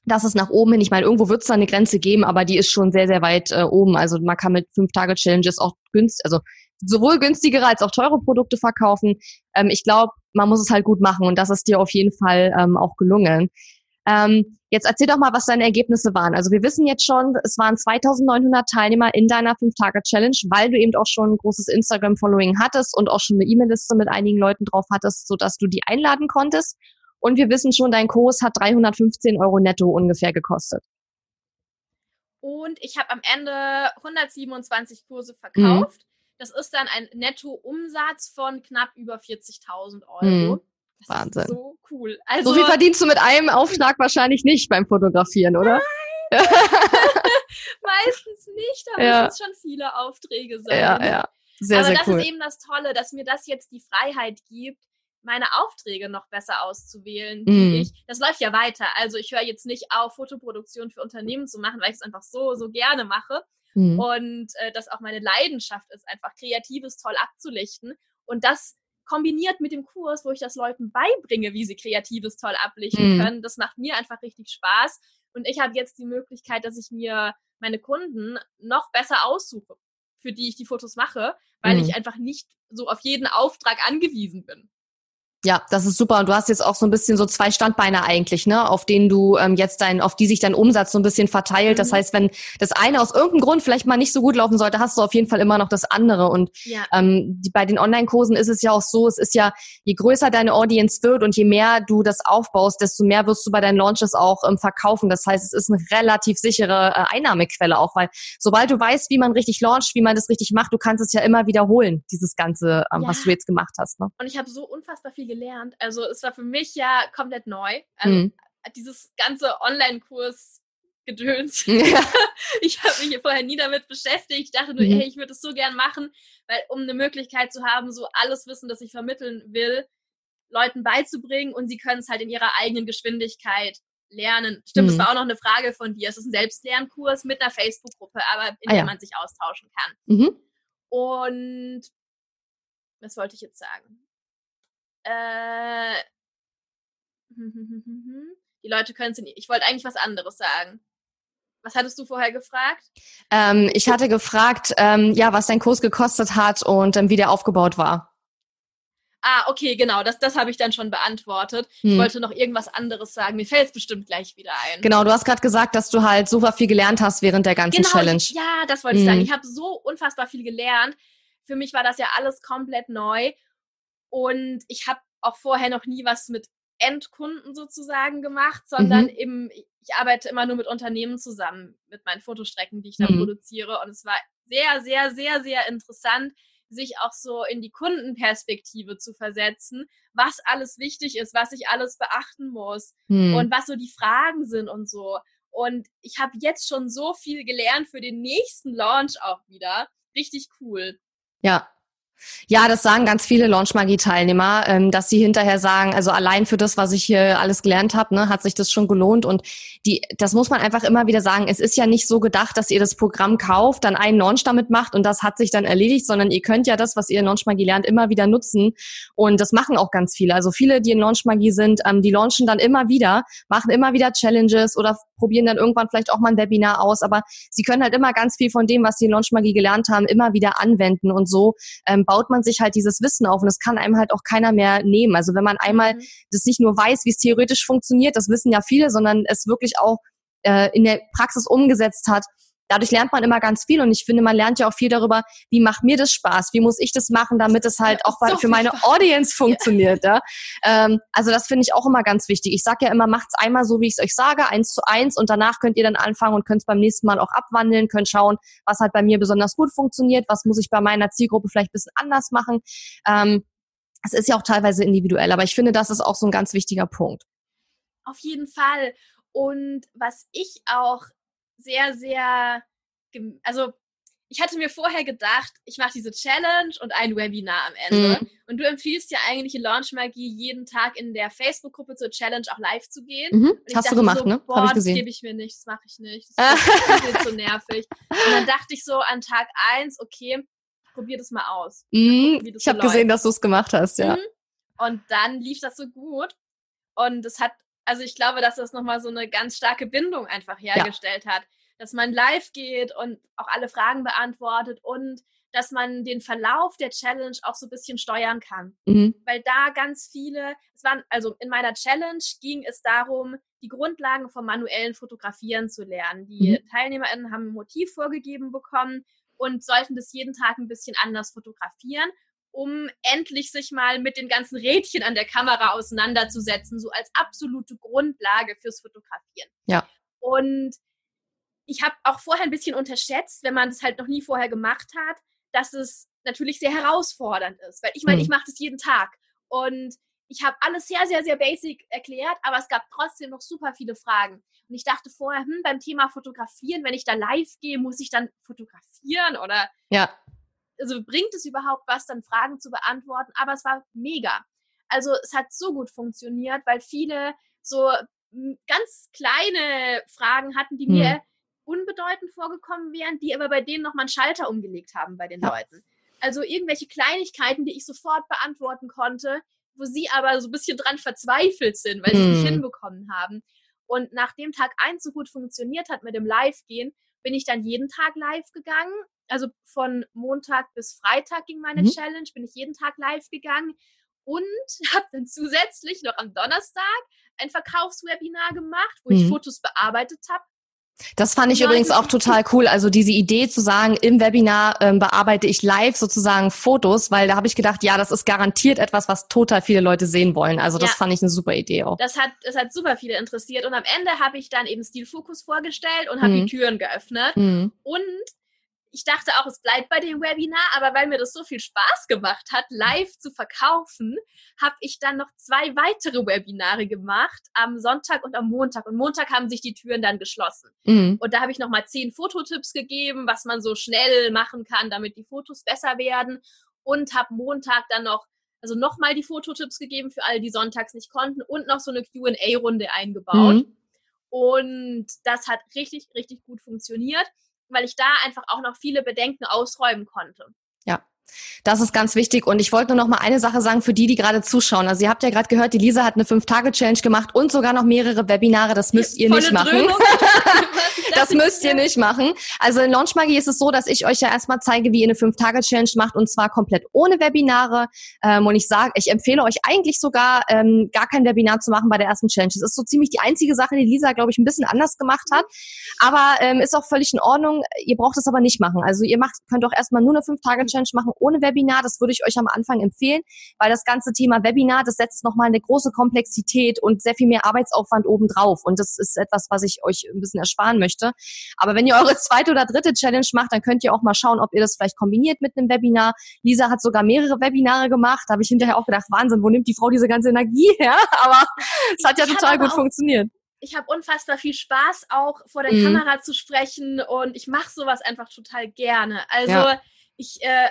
dass es nach oben hin, ich meine, irgendwo wird es da eine Grenze geben, aber die ist schon sehr, sehr weit äh, oben. Also man kann mit fünf Tage Challenges auch günstig, also sowohl günstigere als auch teure Produkte verkaufen. Ähm, ich glaube, man muss es halt gut machen und das ist dir auf jeden Fall ähm, auch gelungen. Ähm, jetzt erzähl doch mal, was deine Ergebnisse waren. Also wir wissen jetzt schon, es waren 2900 Teilnehmer in deiner 5-Tage-Challenge, weil du eben auch schon ein großes Instagram-Following hattest und auch schon eine E-Mail-Liste mit einigen Leuten drauf hattest, sodass du die einladen konntest. Und wir wissen schon, dein Kurs hat 315 Euro netto ungefähr gekostet. Und ich habe am Ende 127 Kurse verkauft. Mhm. Das ist dann ein Netto-Umsatz von knapp über 40.000 Euro. Mhm. Wahnsinn. so cool. Also, so viel verdienst du mit einem Aufschlag wahrscheinlich nicht beim Fotografieren, oder? *laughs* Meistens nicht, aber ja. es schon viele Aufträge sein. Ja, ja. Sehr, aber sehr das cool. ist eben das Tolle, dass mir das jetzt die Freiheit gibt, meine Aufträge noch besser auszuwählen. Mm. Ich, das läuft ja weiter. Also ich höre jetzt nicht auf, Fotoproduktion für Unternehmen zu machen, weil ich es einfach so, so gerne mache. Mm. Und äh, das auch meine Leidenschaft ist, einfach Kreatives toll abzulichten. Und das kombiniert mit dem Kurs, wo ich das Leuten beibringe, wie sie Kreatives toll ablichten mm. können, das macht mir einfach richtig Spaß. Und ich habe jetzt die Möglichkeit, dass ich mir meine Kunden noch besser aussuche, für die ich die Fotos mache, weil ich einfach nicht so auf jeden Auftrag angewiesen bin. Ja, das ist super. Und du hast jetzt auch so ein bisschen so zwei Standbeine eigentlich, ne, auf denen du ähm, jetzt dein, auf die sich dein Umsatz so ein bisschen verteilt. Mhm. Das heißt, wenn das eine aus irgendeinem Grund vielleicht mal nicht so gut laufen sollte, hast du auf jeden Fall immer noch das andere. Und ja. ähm, die, bei den Online-Kursen ist es ja auch so, es ist ja, je größer deine Audience wird und je mehr du das aufbaust, desto mehr wirst du bei deinen Launches auch ähm, verkaufen. Das heißt, es ist eine relativ sichere äh, Einnahmequelle auch, weil sobald du weißt, wie man richtig launcht, wie man das richtig macht, du kannst es ja immer wiederholen, dieses Ganze, ähm, ja. was du jetzt gemacht hast. Ne? Und ich habe so unfassbar viel gelernt. Also es war für mich ja komplett neu. Also mhm. dieses ganze Online-Kurs Gedöns. *laughs* Ja. *laughs* Ich habe mich vorher nie damit beschäftigt. Ich dachte nur, mhm. hey, ich würde es so gern machen, weil um eine Möglichkeit zu haben, so alles Wissen, das ich vermitteln will, Leuten beizubringen und sie können es halt in ihrer eigenen Geschwindigkeit lernen. Stimmt, mhm. das war auch noch eine Frage von dir. Es ist ein Selbstlernkurs mit einer Facebook-Gruppe, aber in ah, der ja. man sich austauschen kann. Mhm. Und was wollte ich jetzt sagen? Äh, *laughs* die Leute können es nicht. Ich wollte eigentlich was anderes sagen. Was hattest du vorher gefragt? Ähm, ich hatte gefragt, ähm, ja, was dein Kurs gekostet hat und ähm, wie der aufgebaut war. Ah, okay, genau, das, das habe ich dann schon beantwortet. Hm. Ich wollte noch irgendwas anderes sagen. Mir fällt es bestimmt gleich wieder ein. Genau, du hast gerade gesagt, dass du halt super viel gelernt hast während der ganzen genau, Challenge. Ich, ja, das wollte hm. ich sagen. Ich habe so unfassbar viel gelernt. Für mich war das ja alles komplett neu. Und ich habe auch vorher noch nie was mit Endkunden sozusagen gemacht, sondern mhm. eben, ich arbeite immer nur mit Unternehmen zusammen, mit meinen Fotostrecken, die ich da mhm. produziere. Und es war sehr, sehr, sehr, sehr interessant, sich auch so in die Kundenperspektive zu versetzen, was alles wichtig ist, was ich alles beachten muss mhm. und was so die Fragen sind und so. Und ich habe jetzt schon so viel gelernt für den nächsten Launch auch wieder. Richtig cool. Ja, ja, das sagen ganz viele Launchmagie-Teilnehmer, ähm, dass sie hinterher sagen, also allein für das, was ich hier alles gelernt habe, ne, hat sich das schon gelohnt. Und die, das muss man einfach immer wieder sagen. Es ist ja nicht so gedacht, dass ihr das Programm kauft, dann einen Launch damit macht und das hat sich dann erledigt, sondern ihr könnt ja das, was ihr in Launchmagie lernt, immer wieder nutzen. Und das machen auch ganz viele. Also viele, die in Launchmagie sind, ähm, die launchen dann immer wieder, machen immer wieder Challenges oder probieren dann irgendwann vielleicht auch mal ein Webinar aus. Aber sie können halt immer ganz viel von dem, was sie in Launchmagie gelernt haben, immer wieder anwenden und so ähm, baut man sich halt dieses Wissen auf und das kann einem halt auch keiner mehr nehmen. Also wenn man einmal mhm. das nicht nur weiß, wie es theoretisch funktioniert, das wissen ja viele, sondern es wirklich auch äh, in der Praxis umgesetzt hat, dadurch lernt man immer ganz viel und ich finde, man lernt ja auch viel darüber, wie macht mir das Spaß, wie muss ich das machen, damit es halt auch so für meine Spaß. Audience funktioniert. Ja. ja? Ähm, also das finde ich auch immer ganz wichtig. Ich sage ja immer, macht's einmal so, wie ich es euch sage, eins zu eins und danach könnt ihr dann anfangen und könnt es beim nächsten Mal auch abwandeln, könnt schauen, was halt bei mir besonders gut funktioniert, was muss ich bei meiner Zielgruppe vielleicht ein bisschen anders machen. Ähm, es ist ja auch teilweise individuell, aber ich finde, das ist auch so ein ganz wichtiger Punkt. Auf jeden Fall. Und was ich auch sehr, sehr, also ich hatte mir vorher gedacht, ich mache diese Challenge und ein Webinar am Ende. Mhm. Und du empfiehlst ja eigentlich Launch Magie jeden Tag in der Facebook-Gruppe zur Challenge auch live zu gehen. Mhm. Hast du gemacht, so, ne? Boah, ich gesehen. das gebe ich mir nicht, das mache ich nicht. Das *laughs* ist so nervig. Und dann dachte ich so an Tag eins, okay, probier das mal aus. Mhm. Gucken, ich habe gesehen, dass du es gemacht hast, ja. Mhm. Und dann lief das so gut. Und es hat also ich glaube, dass das nochmal so eine ganz starke Bindung einfach hergestellt ja. hat. Dass man live geht und auch alle Fragen beantwortet und dass man den Verlauf der Challenge auch so ein bisschen steuern kann. Mhm. Weil da ganz viele, es waren, also in meiner Challenge ging es darum, die Grundlagen vom manuellen Fotografieren zu lernen. Die mhm. TeilnehmerInnen haben ein Motiv vorgegeben bekommen und sollten das jeden Tag ein bisschen anders fotografieren, um endlich sich mal mit den ganzen Rädchen an der Kamera auseinanderzusetzen, so als absolute Grundlage fürs Fotografieren. Ja. Und ich habe auch vorher ein bisschen unterschätzt, wenn man das halt noch nie vorher gemacht hat, dass es natürlich sehr herausfordernd ist. Weil ich meine, mhm. ich mache das jeden Tag. Und ich habe alles sehr, sehr, sehr basic erklärt, aber es gab trotzdem noch super viele Fragen. Und ich dachte vorher, hm, beim Thema Fotografieren, wenn ich da live gehe, muss ich dann fotografieren oder ja. Also bringt es überhaupt was, dann Fragen zu beantworten? Aber es war mega. Also es hat so gut funktioniert, weil viele so hm, ganz kleine Fragen hatten, die hm. mir unbedeutend vorgekommen wären, die aber bei denen nochmal einen Schalter umgelegt haben bei den ja. Leuten. Also irgendwelche Kleinigkeiten, die ich sofort beantworten konnte, wo sie aber so ein bisschen dran verzweifelt sind, weil sie es nicht hm. hinbekommen haben. Und nachdem Tag 1 so gut funktioniert hat mit dem Live-Gehen, bin ich dann jeden Tag live gegangen. Also von Montag bis Freitag ging meine mhm. Challenge, bin ich jeden Tag live gegangen und *laughs* habe dann zusätzlich noch am Donnerstag ein Verkaufswebinar gemacht, wo mhm. ich Fotos bearbeitet habe das fand ich Nein, übrigens auch total cool. Also diese Idee zu sagen, im Webinar ähm, bearbeite ich live sozusagen Fotos, weil da habe ich gedacht, ja, das ist garantiert etwas, was total viele Leute sehen wollen. Also das ja, fand ich eine super Idee auch. Das hat, das hat super viele interessiert. Und am Ende habe ich dann eben Stilfokus vorgestellt und habe mhm. die Türen geöffnet. Mhm. Und ich dachte auch, es bleibt bei dem Webinar, aber weil mir das so viel Spaß gemacht hat, live zu verkaufen, habe ich dann noch zwei weitere Webinare gemacht, am Sonntag und am Montag. Und Montag haben sich die Türen dann geschlossen. Mhm. Und da habe ich noch mal zehn Fototipps gegeben, was man so schnell machen kann, damit die Fotos besser werden. Und habe Montag dann noch also nochmal die Fototipps gegeben für alle, die sonntags nicht konnten und noch so eine Q&A-Runde eingebaut. Mhm. Und das hat richtig, richtig gut funktioniert weil ich da einfach auch noch viele Bedenken ausräumen konnte. Ja. Das ist ganz wichtig. Und ich wollte nur noch mal eine Sache sagen für die, die gerade zuschauen. Also ihr habt ja gerade gehört, die Lisa hat eine Fünf-Tage-Challenge gemacht und sogar noch mehrere Webinare. Das müsst ihr nicht machen. *laughs* das müsst ihr nicht machen. Also in Launch Magie ist es so, dass ich euch ja erstmal zeige, wie ihr eine Fünf-Tage-Challenge macht und zwar komplett ohne Webinare. Ähm, und ich sage, ich empfehle euch eigentlich sogar, ähm, gar kein Webinar zu machen bei der ersten Challenge. Das ist so ziemlich die einzige Sache, die Lisa, glaube ich, ein bisschen anders gemacht hat. Aber ähm, ist auch völlig in Ordnung. Ihr braucht es aber nicht machen. Also ihr macht, könnt auch erstmal nur eine Fünf-Tage-Challenge machen ohne Webinar. Das würde ich euch am Anfang empfehlen, weil das ganze Thema Webinar, das setzt nochmal eine große Komplexität und sehr viel mehr Arbeitsaufwand obendrauf. Und das ist etwas, was ich euch ein bisschen ersparen möchte. Aber wenn ihr eure zweite oder dritte Challenge macht, dann könnt ihr auch mal schauen, ob ihr das vielleicht kombiniert mit einem Webinar. Lisa hat sogar mehrere Webinare gemacht. Da habe ich hinterher auch gedacht, Wahnsinn, wo nimmt die Frau diese ganze Energie her? *laughs* Aber es hat ja ich total gut funktioniert. Ich habe unfassbar viel Spaß, auch vor der mhm. Kamera zu sprechen und ich mache sowas einfach total gerne. Also ja. ich äh,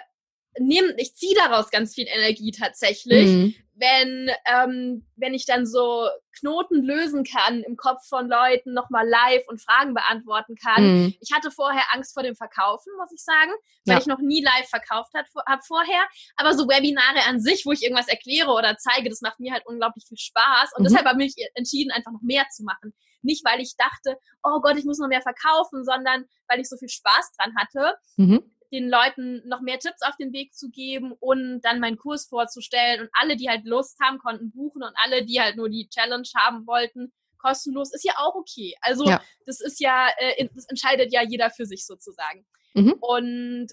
nehme, ich ziehe daraus ganz viel Energie tatsächlich, mhm. wenn, ähm, wenn ich dann so Knoten lösen kann im Kopf von Leuten, nochmal live und Fragen beantworten kann. Mhm. Ich hatte vorher Angst vor dem Verkaufen, muss ich sagen, weil ja. ich noch nie live verkauft habe vorher. Aber so Webinare an sich, wo ich irgendwas erkläre oder zeige, das macht mir halt unglaublich viel Spaß. Und mhm. deshalb habe ich entschieden, einfach noch mehr zu machen. Nicht, weil ich dachte, oh Gott, ich muss noch mehr verkaufen, sondern weil ich so viel Spaß dran hatte. Mhm den Leuten noch mehr Tipps auf den Weg zu geben und dann meinen Kurs vorzustellen. Und alle, die halt Lust haben, konnten buchen und alle, die halt nur die Challenge haben wollten, kostenlos, ist ja auch okay. Also ja. das ist ja, äh, das entscheidet ja jeder für sich sozusagen. Mhm. Und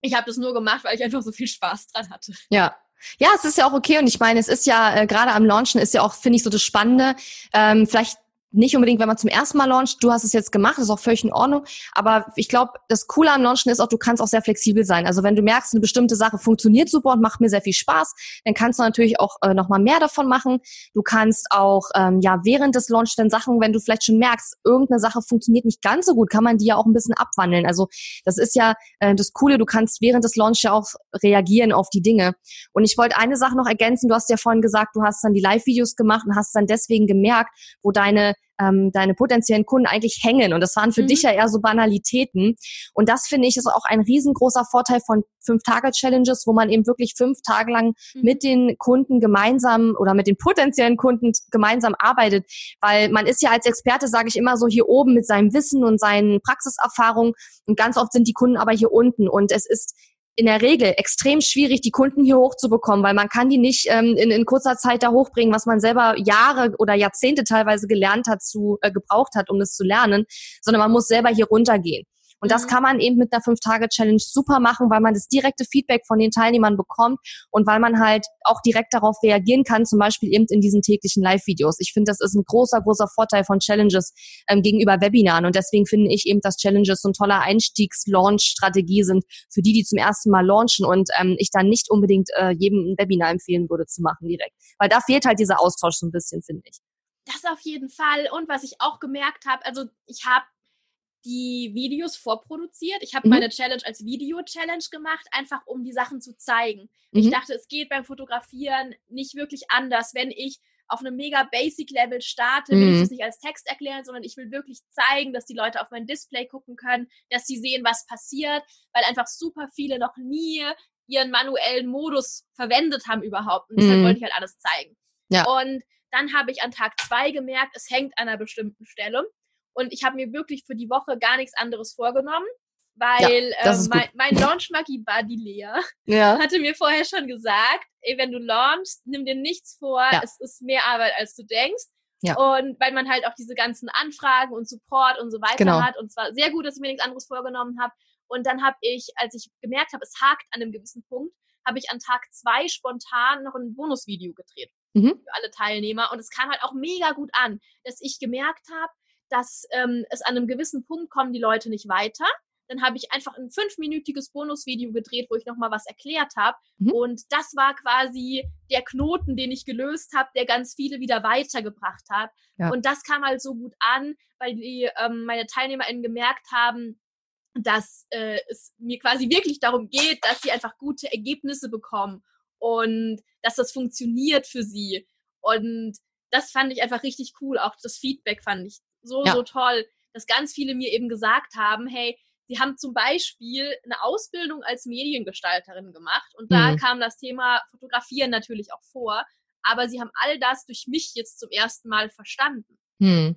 ich habe das nur gemacht, weil ich einfach so viel Spaß dran hatte. Ja, ja, es ist ja auch okay und ich meine, es ist ja äh, gerade am Launchen ist ja auch, finde ich, so das Spannende. Ähm, vielleicht nicht unbedingt, wenn man zum ersten Mal launcht. Du hast es jetzt gemacht, ist auch völlig in Ordnung. Aber ich glaube, das Coole am Launchen ist auch, du kannst auch sehr flexibel sein. Also wenn du merkst, eine bestimmte Sache funktioniert super und macht mir sehr viel Spaß, dann kannst du natürlich auch äh, nochmal mehr davon machen. Du kannst auch, ähm, ja, während des Launch dann Sachen, wenn du vielleicht schon merkst, irgendeine Sache funktioniert nicht ganz so gut, kann man die ja auch ein bisschen abwandeln. Also das ist ja äh, das Coole, du kannst während des Launch ja auch reagieren auf die Dinge. Und ich wollte eine Sache noch ergänzen. Du hast ja vorhin gesagt, du hast dann die Live-Videos gemacht und hast dann deswegen gemerkt, wo deine ähm, deine potenziellen Kunden eigentlich hängen. Und das waren für mhm. dich ja eher so Banalitäten. Und das finde ich ist auch ein riesengroßer Vorteil von Fünf-Tage-Challenges, wo man eben wirklich fünf Tage lang mhm. mit den Kunden gemeinsam oder mit den potenziellen Kunden gemeinsam arbeitet. Weil man ist ja als Experte, sage ich immer so, hier oben mit seinem Wissen und seinen Praxiserfahrungen. Und ganz oft sind die Kunden aber hier unten. Und es ist in der Regel extrem schwierig, die Kunden hier hochzubekommen, weil man kann die nicht ähm, in, in kurzer Zeit da hochbringen, was man selber Jahre oder Jahrzehnte teilweise gelernt hat, zu äh, gebraucht hat, um das zu lernen, sondern man muss selber hier runtergehen. Und das mhm. kann man eben mit einer Fünf-Tage-Challenge super machen, weil man das direkte Feedback von den Teilnehmern bekommt und weil man halt auch direkt darauf reagieren kann, zum Beispiel eben in diesen täglichen Live-Videos. Ich finde, das ist ein großer, großer Vorteil von Challenges ähm, gegenüber Webinaren. Und deswegen finde ich eben, dass Challenges so ein toller Einstiegs-Launch-Strategie sind für die, die zum ersten Mal launchen und ähm, ich dann nicht unbedingt äh, jedem ein Webinar empfehlen würde zu machen direkt. Weil da fehlt halt dieser Austausch so ein bisschen, finde ich. Das auf jeden Fall. Und was ich auch gemerkt habe, also ich habe die Videos vorproduziert. Ich habe mhm. meine Challenge als Video-Challenge gemacht, einfach um die Sachen zu zeigen. Mhm. Ich dachte, es geht beim Fotografieren nicht wirklich anders. Wenn ich auf einem mega Basic-Level starte, will mhm. ich das nicht als Text erklären, sondern ich will wirklich zeigen, dass die Leute auf mein Display gucken können, dass sie sehen, was passiert, weil einfach super viele noch nie ihren manuellen Modus verwendet haben überhaupt. Und deshalb mhm. wollte ich halt alles zeigen. Ja. Und dann habe ich an Tag zwei gemerkt, es hängt an einer bestimmten Stelle. Und ich habe mir wirklich für die Woche gar nichts anderes vorgenommen, weil ja, äh, mein, mein Launch-Magie-Buddy Lea ja. *laughs* hatte mir vorher schon gesagt, ey, wenn du launchst, nimm dir nichts vor, ja. es ist mehr Arbeit, als du denkst. Ja. Und weil man halt auch diese ganzen Anfragen und Support und so weiter genau. hat. Und zwar sehr gut, dass ich mir nichts anderes vorgenommen habe. Und dann habe ich, als ich gemerkt habe, es hakt an einem gewissen Punkt, habe ich an Tag zwei spontan noch ein Bonusvideo gedreht mhm. für alle Teilnehmer. Und es kam halt auch mega gut an, dass ich gemerkt habe, dass ähm, es an einem gewissen Punkt kommen die Leute nicht weiter. Dann habe ich einfach ein fünfminütiges Bonusvideo gedreht, wo ich nochmal was erklärt habe. Mhm. Und das war quasi der Knoten, den ich gelöst habe, der ganz viele wieder weitergebracht hat. Ja. Und das kam halt so gut an, weil die ähm, meine TeilnehmerInnen gemerkt haben, dass äh, es mir quasi wirklich darum geht, dass sie einfach gute Ergebnisse bekommen und dass das funktioniert für sie. Und das fand ich einfach richtig cool. Auch das Feedback fand ich so, ja. so toll, dass ganz viele mir eben gesagt haben, hey, sie haben zum Beispiel eine Ausbildung als Mediengestalterin gemacht und da mhm. kam das Thema Fotografieren natürlich auch vor, aber sie haben all das durch mich jetzt zum ersten Mal verstanden. Mhm.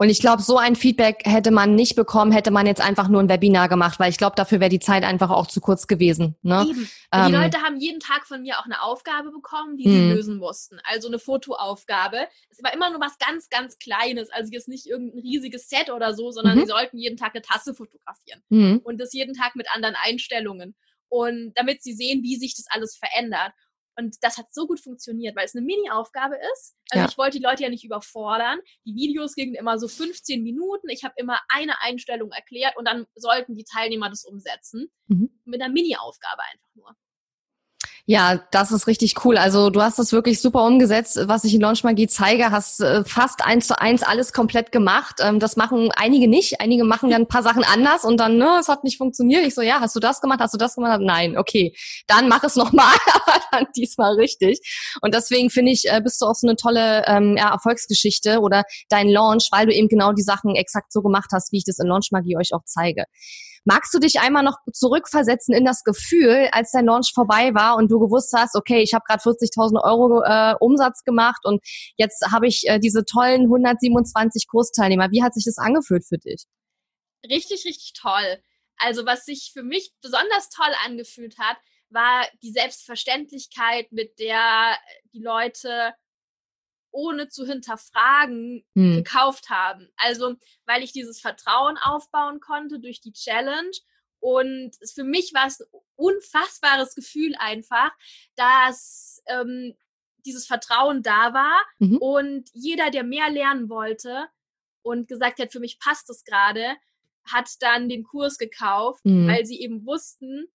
Und ich glaube, so ein Feedback hätte man nicht bekommen, hätte man jetzt einfach nur ein Webinar gemacht, weil ich glaube, dafür wäre die Zeit einfach auch zu kurz gewesen. Ne? Ähm, die Leute haben jeden Tag von mir auch eine Aufgabe bekommen, die sie hm. lösen mussten. Also eine Fotoaufgabe. Es war immer nur was ganz, ganz Kleines. Also jetzt nicht irgendein riesiges Set oder so, sondern mhm. sie sollten jeden Tag eine Tasse fotografieren. Mhm. Und das jeden Tag mit anderen Einstellungen. Und damit sie sehen, wie sich das alles verändert. Und das hat so gut funktioniert, weil es eine Mini-Aufgabe ist. Also ja. ich wollte die Leute ja nicht überfordern. Die Videos gingen immer so 15 Minuten. Ich habe immer eine Einstellung erklärt und dann sollten die Teilnehmer das umsetzen. Mhm. Mit einer Mini-Aufgabe einfach nur. Ja, das ist richtig cool. Also du hast das wirklich super umgesetzt, was ich in Launch Magie zeige, hast äh, fast eins zu eins alles komplett gemacht. Ähm, das machen einige nicht. Einige machen dann ein paar Sachen anders und dann, ne, es hat nicht funktioniert. Ich so, ja, hast du das gemacht? Hast du das gemacht? Nein, okay. Dann mach es nochmal, *laughs* aber dann diesmal richtig. Und deswegen finde ich, äh, bist du auch so eine tolle ähm, Erfolgsgeschichte oder dein Launch, weil du eben genau die Sachen exakt so gemacht hast, wie ich das in Launch Magie euch auch zeige. Magst du dich einmal noch zurückversetzen in das Gefühl, als dein Launch vorbei war und du gewusst hast, okay, ich habe gerade 40.000 Euro äh, Umsatz gemacht und jetzt habe ich äh, diese tollen 127 Kursteilnehmer. Wie hat sich das angefühlt für dich? Richtig, richtig toll. Also was sich für mich besonders toll angefühlt hat, war die Selbstverständlichkeit, mit der die Leute ohne zu hinterfragen hm. gekauft haben. Also, weil ich dieses Vertrauen aufbauen konnte durch die Challenge. Und für mich war es ein unfassbares Gefühl einfach, dass ähm, dieses Vertrauen da war mhm. und jeder, der mehr lernen wollte und gesagt hat, für mich passt es gerade, hat dann den Kurs gekauft, mhm. weil sie eben wussten,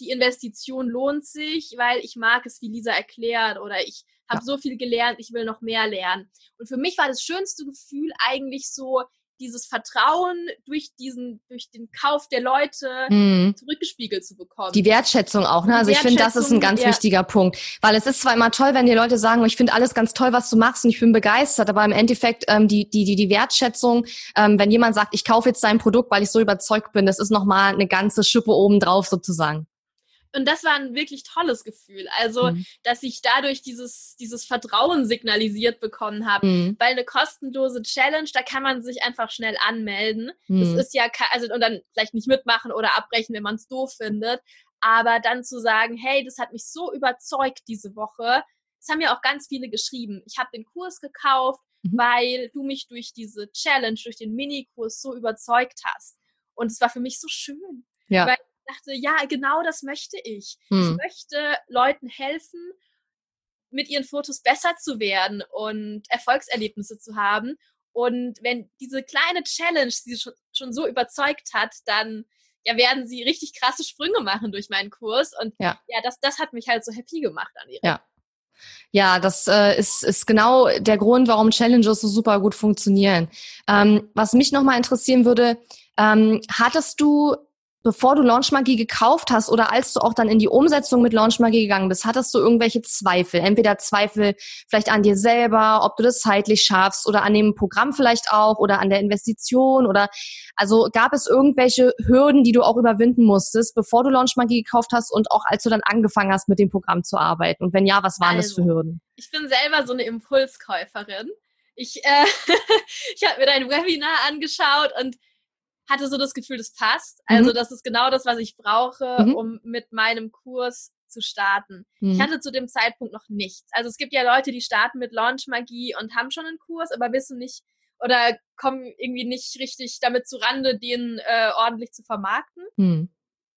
die Investition lohnt sich, weil ich mag es, wie Lisa erklärt oder ich habe ja. so viel gelernt, ich will noch mehr lernen. Und für mich war das schönste Gefühl eigentlich so dieses Vertrauen durch diesen, durch den Kauf der Leute hm. zurückgespiegelt zu bekommen. Die Wertschätzung auch, ne? Also ich finde, das ist ein ganz ja. wichtiger Punkt. Weil es ist zwar immer toll, wenn die Leute sagen, ich finde alles ganz toll, was du machst und ich bin begeistert, aber im Endeffekt ähm, die, die, die, die Wertschätzung, ähm, wenn jemand sagt, ich kaufe jetzt dein Produkt, weil ich so überzeugt bin, das ist nochmal eine ganze Schippe obendrauf sozusagen. Und das war ein wirklich tolles Gefühl. Also, mhm. dass ich dadurch dieses, dieses Vertrauen signalisiert bekommen habe. Mhm. Weil eine kostenlose Challenge, da kann man sich einfach schnell anmelden. Mhm. Das ist ja, also, und dann vielleicht nicht mitmachen oder abbrechen, wenn man es doof findet. Aber dann zu sagen, hey, das hat mich so überzeugt diese Woche. Das haben mir auch ganz viele geschrieben. Ich habe den Kurs gekauft, mhm. weil du mich durch diese Challenge, durch den Minikurs so überzeugt hast. Und es war für mich so schön. Ja. Weil dachte, ja, genau das möchte ich. Mhm. Ich hm. möchte Leuten helfen, mit ihren Fotos besser zu werden und Erfolgserlebnisse zu haben. Und wenn diese kleine Challenge sie schon, schon so überzeugt hat, dann ja, werden sie richtig krasse Sprünge machen durch meinen Kurs. Und ja, ja das, das hat mich halt so happy gemacht an ihrer. Ja. Ja, das äh, ist, ist genau der Grund, warum Challenges so super gut funktionieren. Ähm, was mich nochmal interessieren würde, ähm, hattest du bevor du Launchmagie gekauft hast oder als du auch dann in die Umsetzung mit Launchmagie gegangen bist, hattest du irgendwelche Zweifel? Entweder Zweifel vielleicht an dir selber, ob du das zeitlich schaffst oder an dem Programm vielleicht auch oder an der Investition oder also gab es irgendwelche Hürden, die du auch überwinden musstest, bevor du Launchmagie gekauft hast und auch als du dann angefangen hast mit dem Programm zu arbeiten? Und wenn ja, was waren also, das für also, Hürden? Ich bin selber so eine Impulskäuferin. Ich, äh, *laughs* ich habe mir dein Webinar angeschaut und hatte so das Gefühl, das passt. Also mhm. das ist genau das, was ich brauche, mhm. um mit meinem Kurs zu starten. Mhm. Ich hatte zu dem Zeitpunkt noch nichts. Also es gibt ja Leute, die starten mit Launch Magie und haben schon einen Kurs, aber wissen nicht oder kommen irgendwie nicht richtig damit zu Rande, den äh, ordentlich zu vermarkten. Mhm.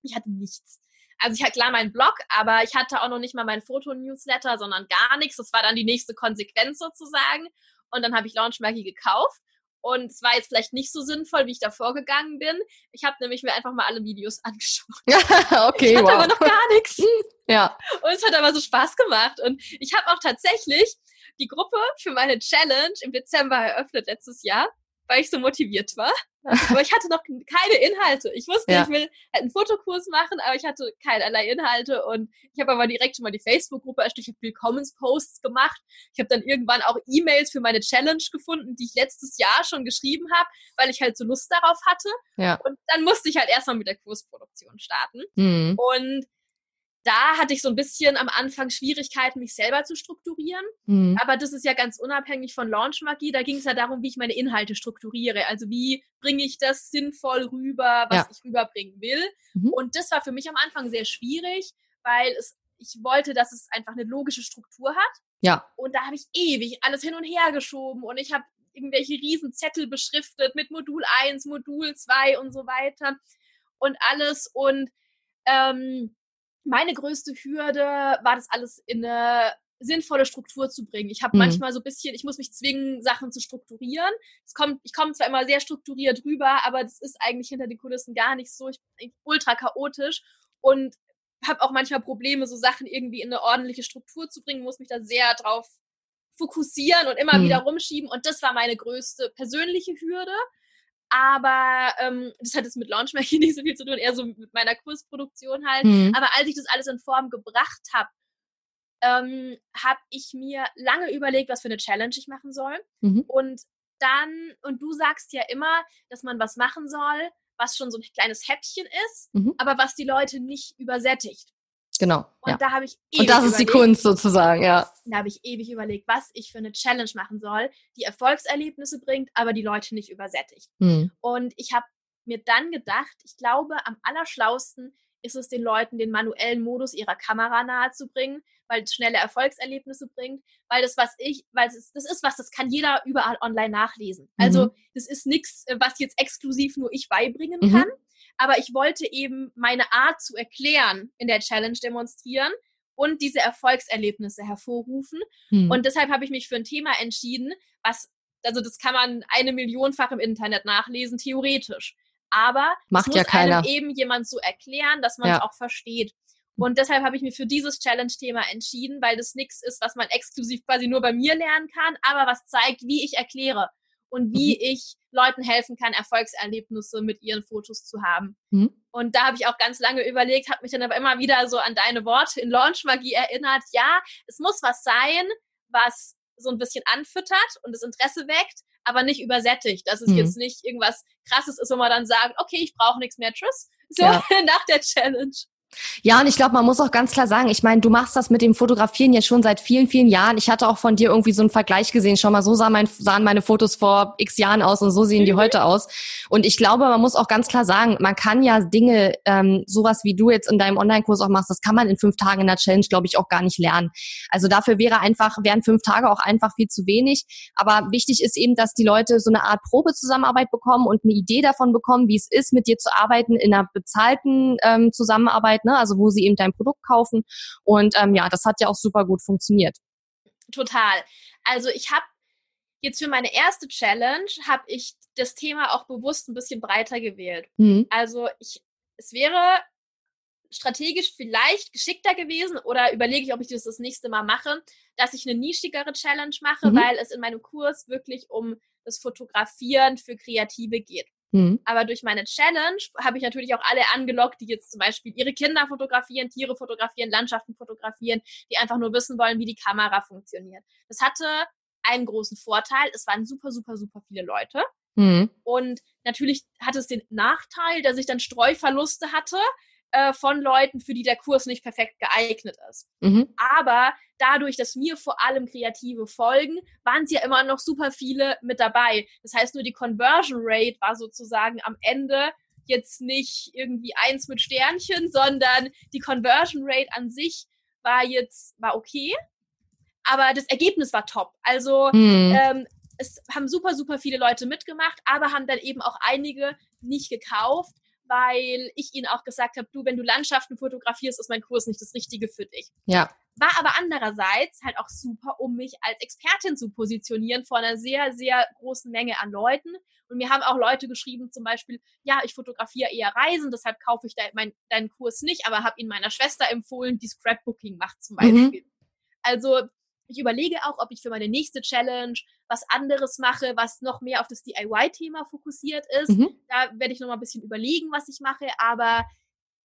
Ich hatte nichts. Also ich hatte klar meinen Blog, aber ich hatte auch noch nicht mal mein Foto-Newsletter, sondern gar nichts. Das war dann die nächste Konsequenz sozusagen. Und dann habe ich Launch Magie gekauft und es war jetzt vielleicht nicht so sinnvoll, wie ich da vorgegangen bin. Ich habe nämlich mir einfach mal alle Videos *laughs* angeschaut. *laughs* okay, ich hatte wow. aber noch gar nichts. *laughs* Ja. Und es hat aber so Spaß gemacht. Und ich habe auch tatsächlich die Gruppe für meine Challenge im Dezember eröffnet letztes Jahr weil ich so motiviert war. *laughs* aber ich hatte noch keine Inhalte. Ich wusste, ja. ich will halt einen Fotokurs machen, aber ich hatte keinerlei Inhalte und ich habe aber direkt schon mal die Facebook-Gruppe erstellt. Ich habe Willkommensposts gemacht. Ich habe dann irgendwann auch E-Mails für meine Challenge gefunden, die ich letztes Jahr schon geschrieben habe, weil ich halt so Lust darauf hatte. Ja. Und dann musste ich halt erstmal mit der Kursproduktion starten. Mhm. Und da hatte ich so ein bisschen am Anfang Schwierigkeiten, mich selber zu strukturieren. Mhm. Aber das ist ja ganz unabhängig von Launchmagie. Da ging es ja darum, wie ich meine Inhalte strukturiere. Also wie bringe ich das sinnvoll rüber, was ja. ich rüberbringen will. Mhm. Und das war für mich am Anfang sehr schwierig, weil es, ich wollte, dass es einfach eine logische Struktur hat. Ja. Und da habe ich ewig alles hin und her geschoben und ich habe irgendwelche Riesenzettel beschriftet mit Modul 1, Modul 2 und so weiter und alles. Und ähm, meine größte Hürde war das alles in eine sinnvolle Struktur zu bringen. Ich habe mhm. manchmal so ein bisschen, ich muss mich zwingen, Sachen zu strukturieren. Es kommt, ich komme zwar immer sehr strukturiert rüber, aber das ist eigentlich hinter den Kulissen gar nicht so. Ich bin ultra chaotisch und habe auch manchmal Probleme, so Sachen irgendwie in eine ordentliche Struktur zu bringen, muss mich da sehr drauf fokussieren und immer mhm. wieder rumschieben. Und das war meine größte persönliche Hürde. Aber ähm, das hat jetzt mit Launchmagie *laughs* nicht so viel zu tun, eher so mit meiner Kursproduktion halt. Mhm. Aber als ich das alles in Form gebracht habe, ähm, habe ich mir lange überlegt, was für eine Challenge ich machen soll. Mhm. Und dann, und du sagst ja immer, dass man was machen soll, was schon so ein kleines Häppchen ist, mhm. aber was die Leute nicht übersättigt. Genau. Und ja. da habe ich ewig Und das ist überlegt, die Kunst sozusagen, ja. Da habe ich ewig überlegt, was ich für eine Challenge machen soll, die Erfolgserlebnisse bringt, aber die Leute nicht übersättigt. Mhm. Und ich habe mir dann gedacht, ich glaube, am allerschlausten ist es den Leuten, den manuellen Modus ihrer Kamera nahezubringen, weil es schnelle Erfolgserlebnisse bringt, weil das, was ich, weil es, das ist was, das kann jeder überall online nachlesen. Also mhm. das ist nichts, was jetzt exklusiv nur ich beibringen mhm. kann aber ich wollte eben meine Art zu erklären in der Challenge demonstrieren und diese Erfolgserlebnisse hervorrufen. Hm. Und deshalb habe ich mich für ein Thema entschieden, was, also das kann man eine Millionfach im Internet nachlesen, theoretisch. Aber Macht muss ja keiner. einem eben jemand so erklären, dass man es ja. auch versteht. Und deshalb habe ich mich für dieses Challenge-Thema entschieden, weil das nichts ist, was man exklusiv quasi nur bei mir lernen kann, aber was zeigt, wie ich erkläre und wie mhm. ich Leuten helfen kann, Erfolgserlebnisse mit ihren Fotos zu haben. Mhm. Und da habe ich auch ganz lange überlegt, habe mich dann aber immer wieder so an deine Worte in Launchmagie erinnert. Ja, es muss was sein, was so ein bisschen anfüttert und das Interesse weckt, aber nicht übersättigt. Dass es mhm. jetzt nicht irgendwas krasses ist, wo man dann sagt, okay, ich brauche nichts mehr, tschüss. So ja. *laughs* nach der Challenge. Ja, und ich glaube, man muss auch ganz klar sagen, ich meine, du machst das mit dem Fotografieren jetzt schon seit vielen, vielen Jahren. Ich hatte auch von dir irgendwie so einen Vergleich gesehen. Schau mal, so sah mein, sahen meine Fotos vor x Jahren aus und so sehen die mhm. heute aus. Und ich glaube, man muss auch ganz klar sagen, man kann ja Dinge, ähm, sowas wie du jetzt in deinem Online-Kurs auch machst, das kann man in fünf Tagen in der Challenge, glaube ich, auch gar nicht lernen. Also dafür wäre einfach, wären fünf Tage auch einfach viel zu wenig. Aber wichtig ist eben, dass die Leute so eine Art Probezusammenarbeit bekommen und eine Idee davon bekommen, wie es ist, mit dir zu arbeiten in einer bezahlten ähm, Zusammenarbeit, ne? also wo sie eben dein Produkt kaufen. Und ähm, ja, das hat ja auch super gut funktioniert. Total. Also ich habe jetzt für meine erste Challenge habe ich das Thema auch bewusst ein bisschen breiter gewählt. Mhm. Also ich, es wäre strategisch vielleicht geschickter gewesen oder überlege ich, ob ich das das nächste Mal mache, dass ich eine nischigere Challenge mache, mhm. weil es in meinem Kurs wirklich um das Fotografieren für Kreative geht. Mhm. Aber durch meine Challenge habe ich natürlich auch alle angelockt, die jetzt zum Beispiel ihre Kinder fotografieren, Tiere fotografieren, Landschaften fotografieren, die einfach nur wissen wollen, wie die Kamera funktioniert. Das hatte einen großen Vorteil. Es waren super, super, super viele Leute. Mhm. Und natürlich hatte es den Nachteil, dass ich dann Streuverluste hatte, äh, von Leuten, für die der Kurs nicht perfekt geeignet ist. Mhm. Aber dadurch, dass mir vor allem Kreative folgen, waren es ja immer noch super viele mit dabei. Das heißt, nur die Conversion Rate war sozusagen am Ende jetzt nicht irgendwie eins mit Sternchen, sondern die Conversion Rate an sich war jetzt, war okay. Aber das Ergebnis war top. Also mhm. ähm, es haben super, super viele Leute mitgemacht, aber haben dann eben auch einige nicht gekauft, weil ich ihnen auch gesagt habe, du, wenn du Landschaften fotografierst, ist mein Kurs nicht das Richtige für dich. Ja. War aber andererseits halt auch super, um mich als Expertin zu positionieren vor einer sehr, sehr großen Menge an Leuten. Und mir haben auch Leute geschrieben, zum Beispiel, ja, ich fotografiere eher Reisen, deshalb kaufe ich da mein, deinen Kurs nicht, aber habe ihn meiner Schwester empfohlen, die Scrapbooking macht zum mhm. Beispiel. Mhm. Also ich überlege auch, ob ich für meine nächste Challenge was anderes mache, was noch mehr auf das DIY-Thema fokussiert ist. Mhm. Da werde ich noch mal ein bisschen überlegen, was ich mache, aber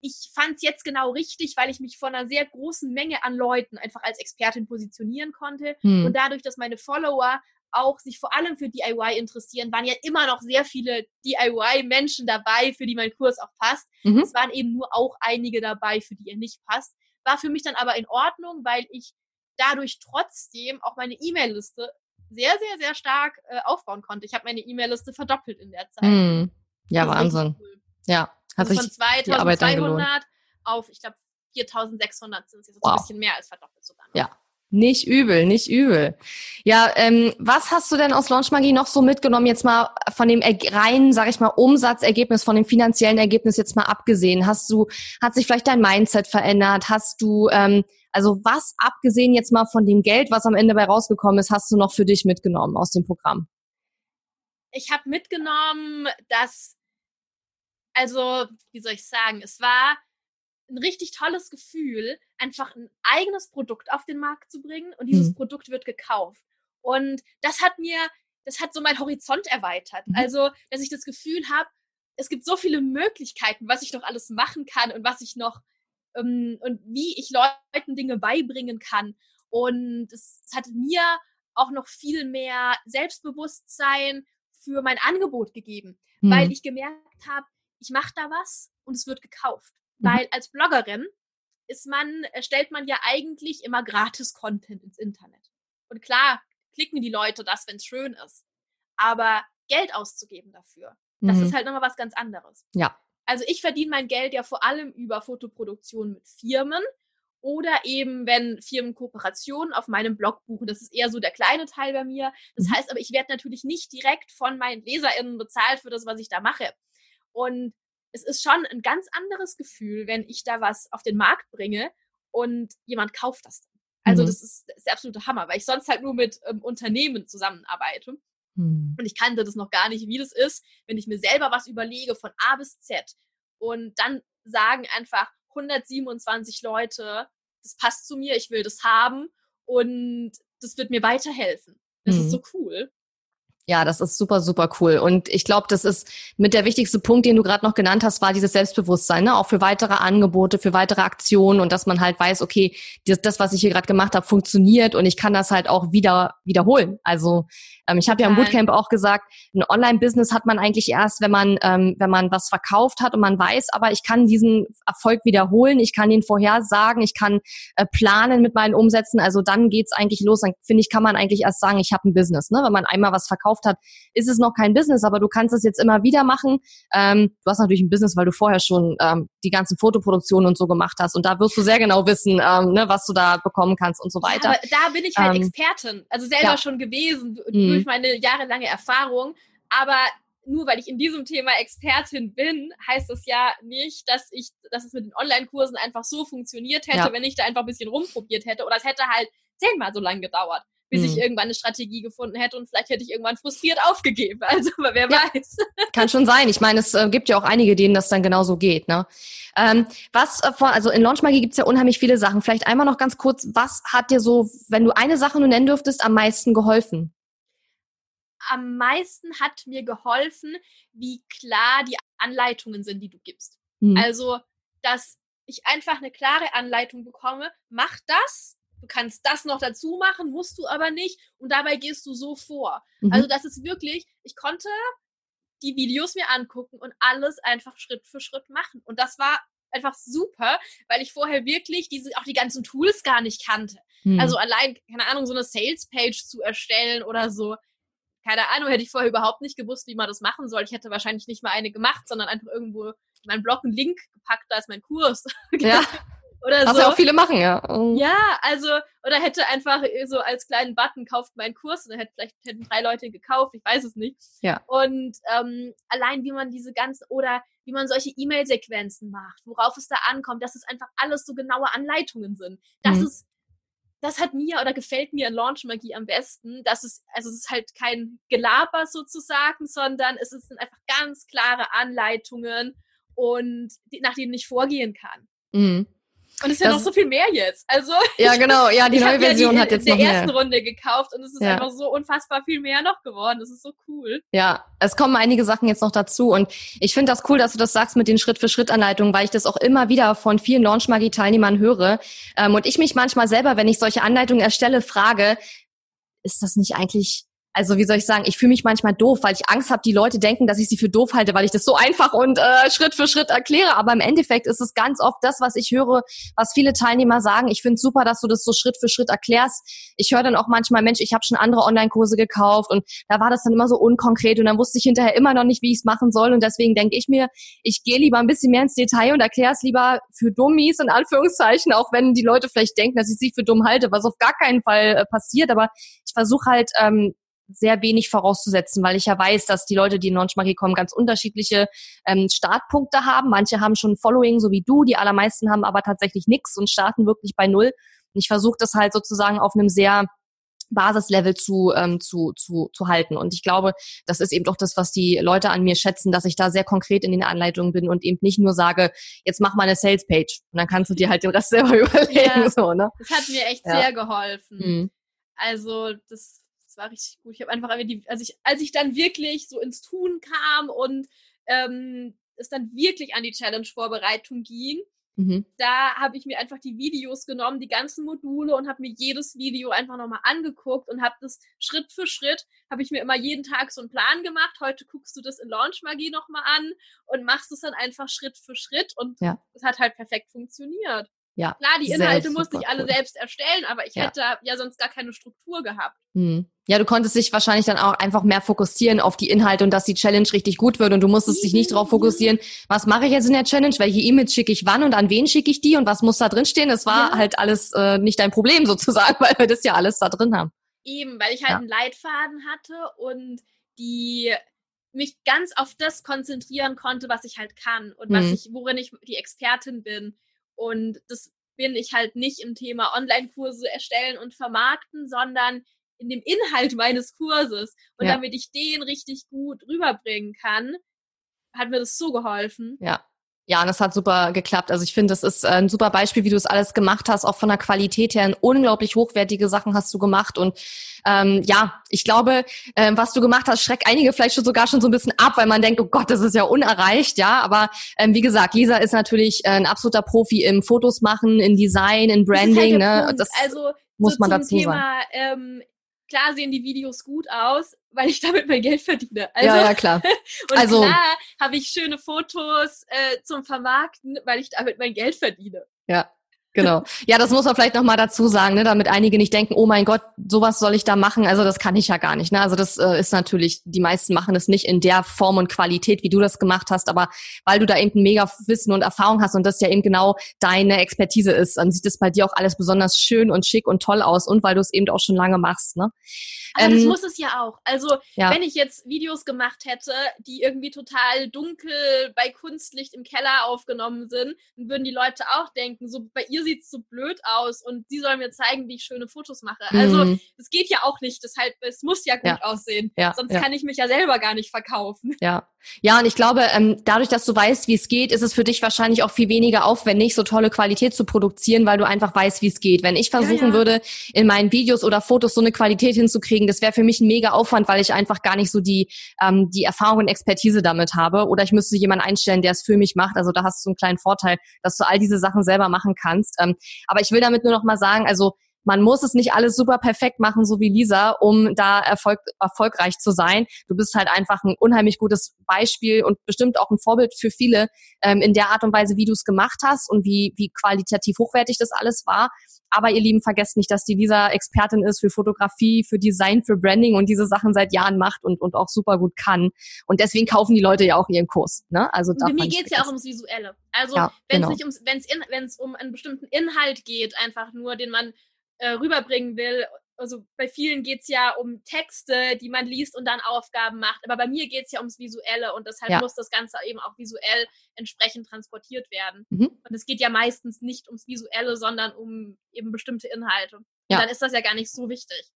ich fand es jetzt genau richtig, weil ich mich von einer sehr großen Menge an Leuten einfach als Expertin positionieren konnte. Mhm. Und dadurch, dass meine Follower auch sich vor allem für DIY interessieren, waren ja immer noch sehr viele DIY-Menschen dabei, für die mein Kurs auch passt. Mhm. Es waren eben nur auch einige dabei, für die er nicht passt. War für mich dann aber in Ordnung, weil ich dadurch trotzdem auch meine E-Mail-Liste sehr, sehr, sehr stark äh, aufbauen konnte. Ich habe meine E-Mail-Liste verdoppelt in der Zeit. Mm, ja, Wahnsinn. Cool. Ja, hat also sich von 2200 auf, ich glaube, 4600 sind es jetzt wow. ein bisschen mehr als verdoppelt sogar. Noch. Ja, nicht übel, nicht übel. Ja, ähm, was hast du denn aus Launchmagie noch so mitgenommen, jetzt mal von dem reinen, sag ich mal, Umsatzergebnis, von dem finanziellen Ergebnis jetzt mal abgesehen? Hast du, hat sich vielleicht dein Mindset verändert? Hast du, ähm, also was, abgesehen jetzt mal von dem Geld, was am Ende bei rausgekommen ist, hast du noch für dich mitgenommen aus dem Programm? Ich habe mitgenommen, dass, also, wie soll ich sagen, es war ein richtig tolles Gefühl, einfach ein eigenes Produkt auf den Markt zu bringen und dieses mhm. Produkt wird gekauft. Und das hat mir, das hat so mein Horizont erweitert. Mhm. Also, dass ich das Gefühl habe, es gibt so viele Möglichkeiten, was ich noch alles machen kann und was ich noch ähm, und wie ich Leuten Dinge beibringen kann. Und es hat mir auch noch viel mehr Selbstbewusstsein für mein Angebot gegeben, mhm. weil ich gemerkt habe, ich mache da was und es wird gekauft. Mhm. Weil als Bloggerin ist man, stellt man ja eigentlich immer gratis Content ins Internet. Und klar, klicken die Leute das, wenn es schön ist. Aber Geld auszugeben dafür, das mhm. ist halt nochmal was ganz anderes. Ja. Also ich verdiene mein Geld ja vor allem über Fotoproduktion mit Firmen oder eben, wenn Firmen Kooperationen auf meinem Blog buchen. Das ist eher so der kleine Teil bei mir. Das mhm. heißt aber, ich werde natürlich nicht direkt von meinen LeserInnen bezahlt für das, was ich da mache. Und es ist schon ein ganz anderes Gefühl, wenn ich da was auf den Markt bringe und jemand kauft das dann. Also mhm. das, ist, das ist der absolute Hammer, weil ich sonst halt nur mit ähm, Unternehmen zusammenarbeite. Mhm. Und ich kannte das noch gar nicht, wie das ist, wenn ich mir selber was überlege von A bis Z und dann sagen einfach 127 Leute, das passt zu mir, ich will das haben und das wird mir weiterhelfen. Das mhm. ist so cool. Ja, das ist super, super cool. Und ich glaube, das ist mit der wichtigste Punkt, den du gerade noch genannt hast, war dieses Selbstbewusstsein, ne? auch für weitere Angebote, für weitere Aktionen und dass man halt weiß, okay, das, das was ich hier gerade gemacht habe, funktioniert und ich kann das halt auch wieder wiederholen. Also ähm, ich habe ja im Bootcamp auch gesagt, ein Online-Business hat man eigentlich erst, wenn man ähm, wenn man was verkauft hat und man weiß, aber ich kann diesen Erfolg wiederholen, ich kann ihn vorhersagen, ich kann äh, planen mit meinen Umsätzen. Also dann geht's eigentlich los. Dann finde ich, kann man eigentlich erst sagen, ich habe ein Business. Ne? Wenn man einmal was verkauft gekauft hat, ist es noch kein Business, aber du kannst es jetzt immer wieder machen. Ähm, du hast natürlich ein Business, weil du vorher schon ähm, die ganzen Fotoproduktionen und so gemacht hast und da wirst du sehr genau wissen, ähm, ne, was du da bekommen kannst und so weiter. Ja, aber da bin ich halt ähm, Expertin, also selber ja. schon gewesen mhm. durch meine jahrelange Erfahrung, aber nur weil ich in diesem Thema Expertin bin, heißt das ja nicht, dass ich, dass es mit den Online-Kursen einfach so funktioniert hätte, ja. wenn ich da einfach ein bisschen rumprobiert hätte. Oder es hätte halt zehnmal so lange gedauert bis hm. ich irgendwann eine Strategie gefunden hätte und vielleicht hätte ich irgendwann frustriert aufgegeben. *laughs* Also, wer ja, weiß. Kann schon sein. Ich meine, es äh, gibt ja auch einige, denen das dann genauso geht. Ne? Ähm, was äh, von, also in Launchmagie gibt es ja unheimlich viele Sachen. Vielleicht einmal noch ganz kurz, was hat dir so, wenn du eine Sache nur nennen dürftest, am meisten geholfen? Am meisten hat mir geholfen, wie klar die Anleitungen sind, die du gibst. Hm. Also, dass ich einfach eine klare Anleitung bekomme, mach das du kannst das noch dazu machen, musst du aber nicht und dabei gehst du so vor. Mhm. Also das ist wirklich, ich konnte die Videos mir angucken und alles einfach Schritt für Schritt machen und das war einfach super, weil ich vorher wirklich diese auch die ganzen Tools gar nicht kannte. Mhm. Also allein keine Ahnung so eine Sales Page zu erstellen oder so keine Ahnung, hätte ich vorher überhaupt nicht gewusst, wie man das machen soll. Ich hätte wahrscheinlich nicht mal eine gemacht, sondern einfach irgendwo in meinen Blog einen Link gepackt, da ist mein Kurs. *laughs* Ja. Oder Was so. ja auch viele machen, ja. Mhm. Ja, also, oder hätte einfach so als kleinen Button kauft meinen Kurs und dann hätte vielleicht hätten drei Leute gekauft, ich weiß es nicht. Ja. Und ähm, allein wie man diese ganzen, oder wie man solche E-Mail-Sequenzen macht, worauf es da ankommt, dass es einfach alles so genaue Anleitungen sind. Das mhm. ist, das hat mir oder gefällt mir in Launch Magie am besten, dass es, also es ist halt kein Gelaber sozusagen, sondern es sind einfach ganz klare Anleitungen und die, nach denen ich vorgehen kann. Mhm. Und es ist ja noch so viel mehr jetzt. Also *laughs* ja, genau, ja, die neue Version ja die, hat jetzt noch mehr. In der ersten Runde gekauft und es ist ja. einfach so unfassbar viel mehr noch geworden. Das ist so cool. Ja, es kommen einige Sachen jetzt noch dazu und ich finde das cool, dass du das sagst mit den Schritt-für-Schritt-Anleitungen, weil ich das auch immer wieder von vielen Launch-Magie-Teilnehmern höre ähm, und ich mich manchmal selber, wenn ich solche Anleitungen erstelle, frage, ist das nicht eigentlich also wie soll ich sagen, ich fühle mich manchmal doof, weil ich Angst habe, die Leute denken, dass ich sie für doof halte, weil ich das so *laughs* einfach und äh, Schritt für Schritt erkläre. Aber im Endeffekt ist es ganz oft das, was ich höre, was viele Teilnehmer sagen. Ich finde super, dass du das so Schritt für Schritt erklärst. Ich höre dann auch manchmal, Mensch, ich habe schon andere Online-Kurse gekauft und da war das dann immer so unkonkret und dann wusste ich hinterher immer noch nicht, wie ich es machen soll. Und deswegen denke ich mir, ich gehe lieber ein bisschen mehr ins Detail und erkläre es lieber für Dummies in Anführungszeichen, auch wenn die Leute vielleicht denken, dass ich sie für dumm halte, was auf gar keinen Fall äh, passiert. Aber ich versuche halt ähm, sehr wenig vorauszusetzen, weil ich ja weiß, dass die Leute, die in Launchmagie kommen, ganz unterschiedliche ähm, Startpunkte haben. Manche haben schon Following, so wie du, die allermeisten haben aber tatsächlich nichts und starten wirklich bei null. Und ich versuche das halt sozusagen auf einem sehr Basislevel zu, ähm, zu, zu, zu halten. Und ich glaube, das ist eben doch das, was die Leute an mir schätzen, dass ich da sehr konkret in den Anleitungen bin und eben nicht nur sage, jetzt mach mal eine Sales-Page und dann kannst du dir halt den Rest selber *laughs* überlegen. Ja, so, ne? Das hat mir echt ja. sehr geholfen. Mhm. Also das das war richtig gut. Ich habe einfach, als ich, als ich dann wirklich so ins Tun kam und ähm, es dann wirklich an die Challenge-Vorbereitung ging, mhm. da habe ich mir einfach die Videos genommen, die ganzen Module und habe mir jedes Video einfach nochmal angeguckt und habe das Schritt für Schritt, habe ich mir immer jeden Tag so einen Plan gemacht. Heute guckst du das in Launch Magie nochmal an und machst es dann einfach Schritt für Schritt und es ja. hat halt perfekt funktioniert. Ja, Klar, die Inhalte musste ich alle cool. selbst erstellen, aber ich ja. hätte ja sonst gar keine Struktur gehabt. Hm. Ja, du konntest dich wahrscheinlich dann auch einfach mehr fokussieren auf die Inhalte und dass die Challenge richtig gut wird und du musstest dich nicht darauf fokussieren, was mache ich jetzt in der Challenge, welche E-Mails schicke ich wann und an wen schicke ich die und was muss da drin stehen. Das war ja. halt alles äh, nicht dein Problem *laughs* sozusagen, weil wir das ja alles da drin haben. Eben, weil ich halt ja. einen Leitfaden hatte und die mich ganz auf das konzentrieren konnte, was ich halt kann und mhm. was ich, worin ich die Expertin bin. Und das bin ich halt nicht im Thema Online-Kurse erstellen und vermarkten, sondern in dem Inhalt *laughs* meines Kurses. Und ja. damit ich den richtig gut rüberbringen kann, hat mir das so geholfen. Ja. Ja, und das hat super geklappt. Also ich finde, das ist ein super Beispiel, wie du es alles gemacht hast, auch von der Qualität her. Unglaublich hochwertige Sachen hast du gemacht. Und ähm, ja, ich glaube, ähm, was du gemacht hast, schreckt einige vielleicht schon sogar schon so ein bisschen ab, weil man denkt, oh Gott, das ist ja unerreicht, ja. Aber ähm, wie gesagt, Lisa ist natürlich äh, ein absoluter Profi im Fotos machen, in Design, in Branding. Das halt ne? Das also muss so man dazu Thema, sagen. Ähm, klar sehen die Videos gut aus, weil ich damit mein Geld verdiene. Also, ja, ja, klar. *laughs* und also, klar habe ich schöne Fotos äh, zum Vermarkten, weil ich damit mein Geld verdiene. Ja, Genau. Ja, das muss man vielleicht nochmal dazu sagen, ne, damit einige nicht denken, oh mein Gott, sowas soll ich da machen. Also das kann ich ja gar nicht. Ne? Also das äh, ist natürlich, die meisten machen es nicht in der Form und Qualität, wie du das gemacht hast, aber weil du da eben mega Wissen und Erfahrung hast und das ja eben genau deine Expertise ist, dann sieht es bei dir auch alles besonders schön und schick und toll aus und weil du es eben auch schon lange machst. Ne? Aber ähm, das muss es ja auch. Also ja. wenn ich jetzt Videos gemacht hätte, die irgendwie total dunkel bei Kunstlicht im Keller aufgenommen sind, dann würden die Leute auch denken, so bei ihr sieht es so blöd aus und sie soll mir zeigen, wie ich schöne Fotos mache. Also mhm. es geht ja auch nicht, deshalb es muss ja gut ja. aussehen. Ja. Sonst kann ich mich ja selber gar nicht verkaufen. Ja. Ja, und ich glaube, ähm, dadurch, dass du weißt, wie es geht, ist es für dich wahrscheinlich auch viel weniger aufwendig, so tolle Qualität zu produzieren, weil du einfach weißt, wie es geht. Wenn ich versuchen würde, in meinen Videos oder Fotos so eine Qualität hinzukriegen, das wäre für mich ein mega Aufwand, weil ich einfach gar nicht so die, ähm, die Erfahrung und Expertise damit habe. Oder ich müsste jemanden einstellen, der es für mich macht. Also da hast du einen kleinen Vorteil, dass du all diese Sachen selber machen kannst. Ähm, aber ich will damit nur noch mal sagen, also man muss es nicht alles super perfekt machen, so wie Lisa, um da Erfolg, erfolgreich zu sein. Du bist halt einfach ein unheimlich gutes Beispiel und bestimmt auch ein Vorbild für viele ähm, in der Art und Weise, wie du es gemacht hast und wie, wie qualitativ hochwertig das alles war. Aber ihr Lieben, vergesst nicht, dass die Lisa Expertin ist für Fotografie, für Design, für Branding und diese Sachen seit Jahren macht und, und auch super gut kann. Und deswegen kaufen die Leute ja auch ihren Kurs. Ne? Also bei mir geht's ja auch ums Visuelle. Also ja, wenn es genau. nicht ums, wenn es wenn es um einen bestimmten Inhalt geht, einfach nur, den man äh, rüberbringen will. Also bei vielen geht es ja um Texte, die man liest und dann Aufgaben macht. Aber bei mir geht es ja ums Visuelle und deshalb ja. muss das Ganze eben auch visuell entsprechend transportiert werden. Mhm. Und es geht ja meistens nicht ums Visuelle, sondern um eben bestimmte Inhalte. Und ja. dann ist das ja gar nicht so wichtig.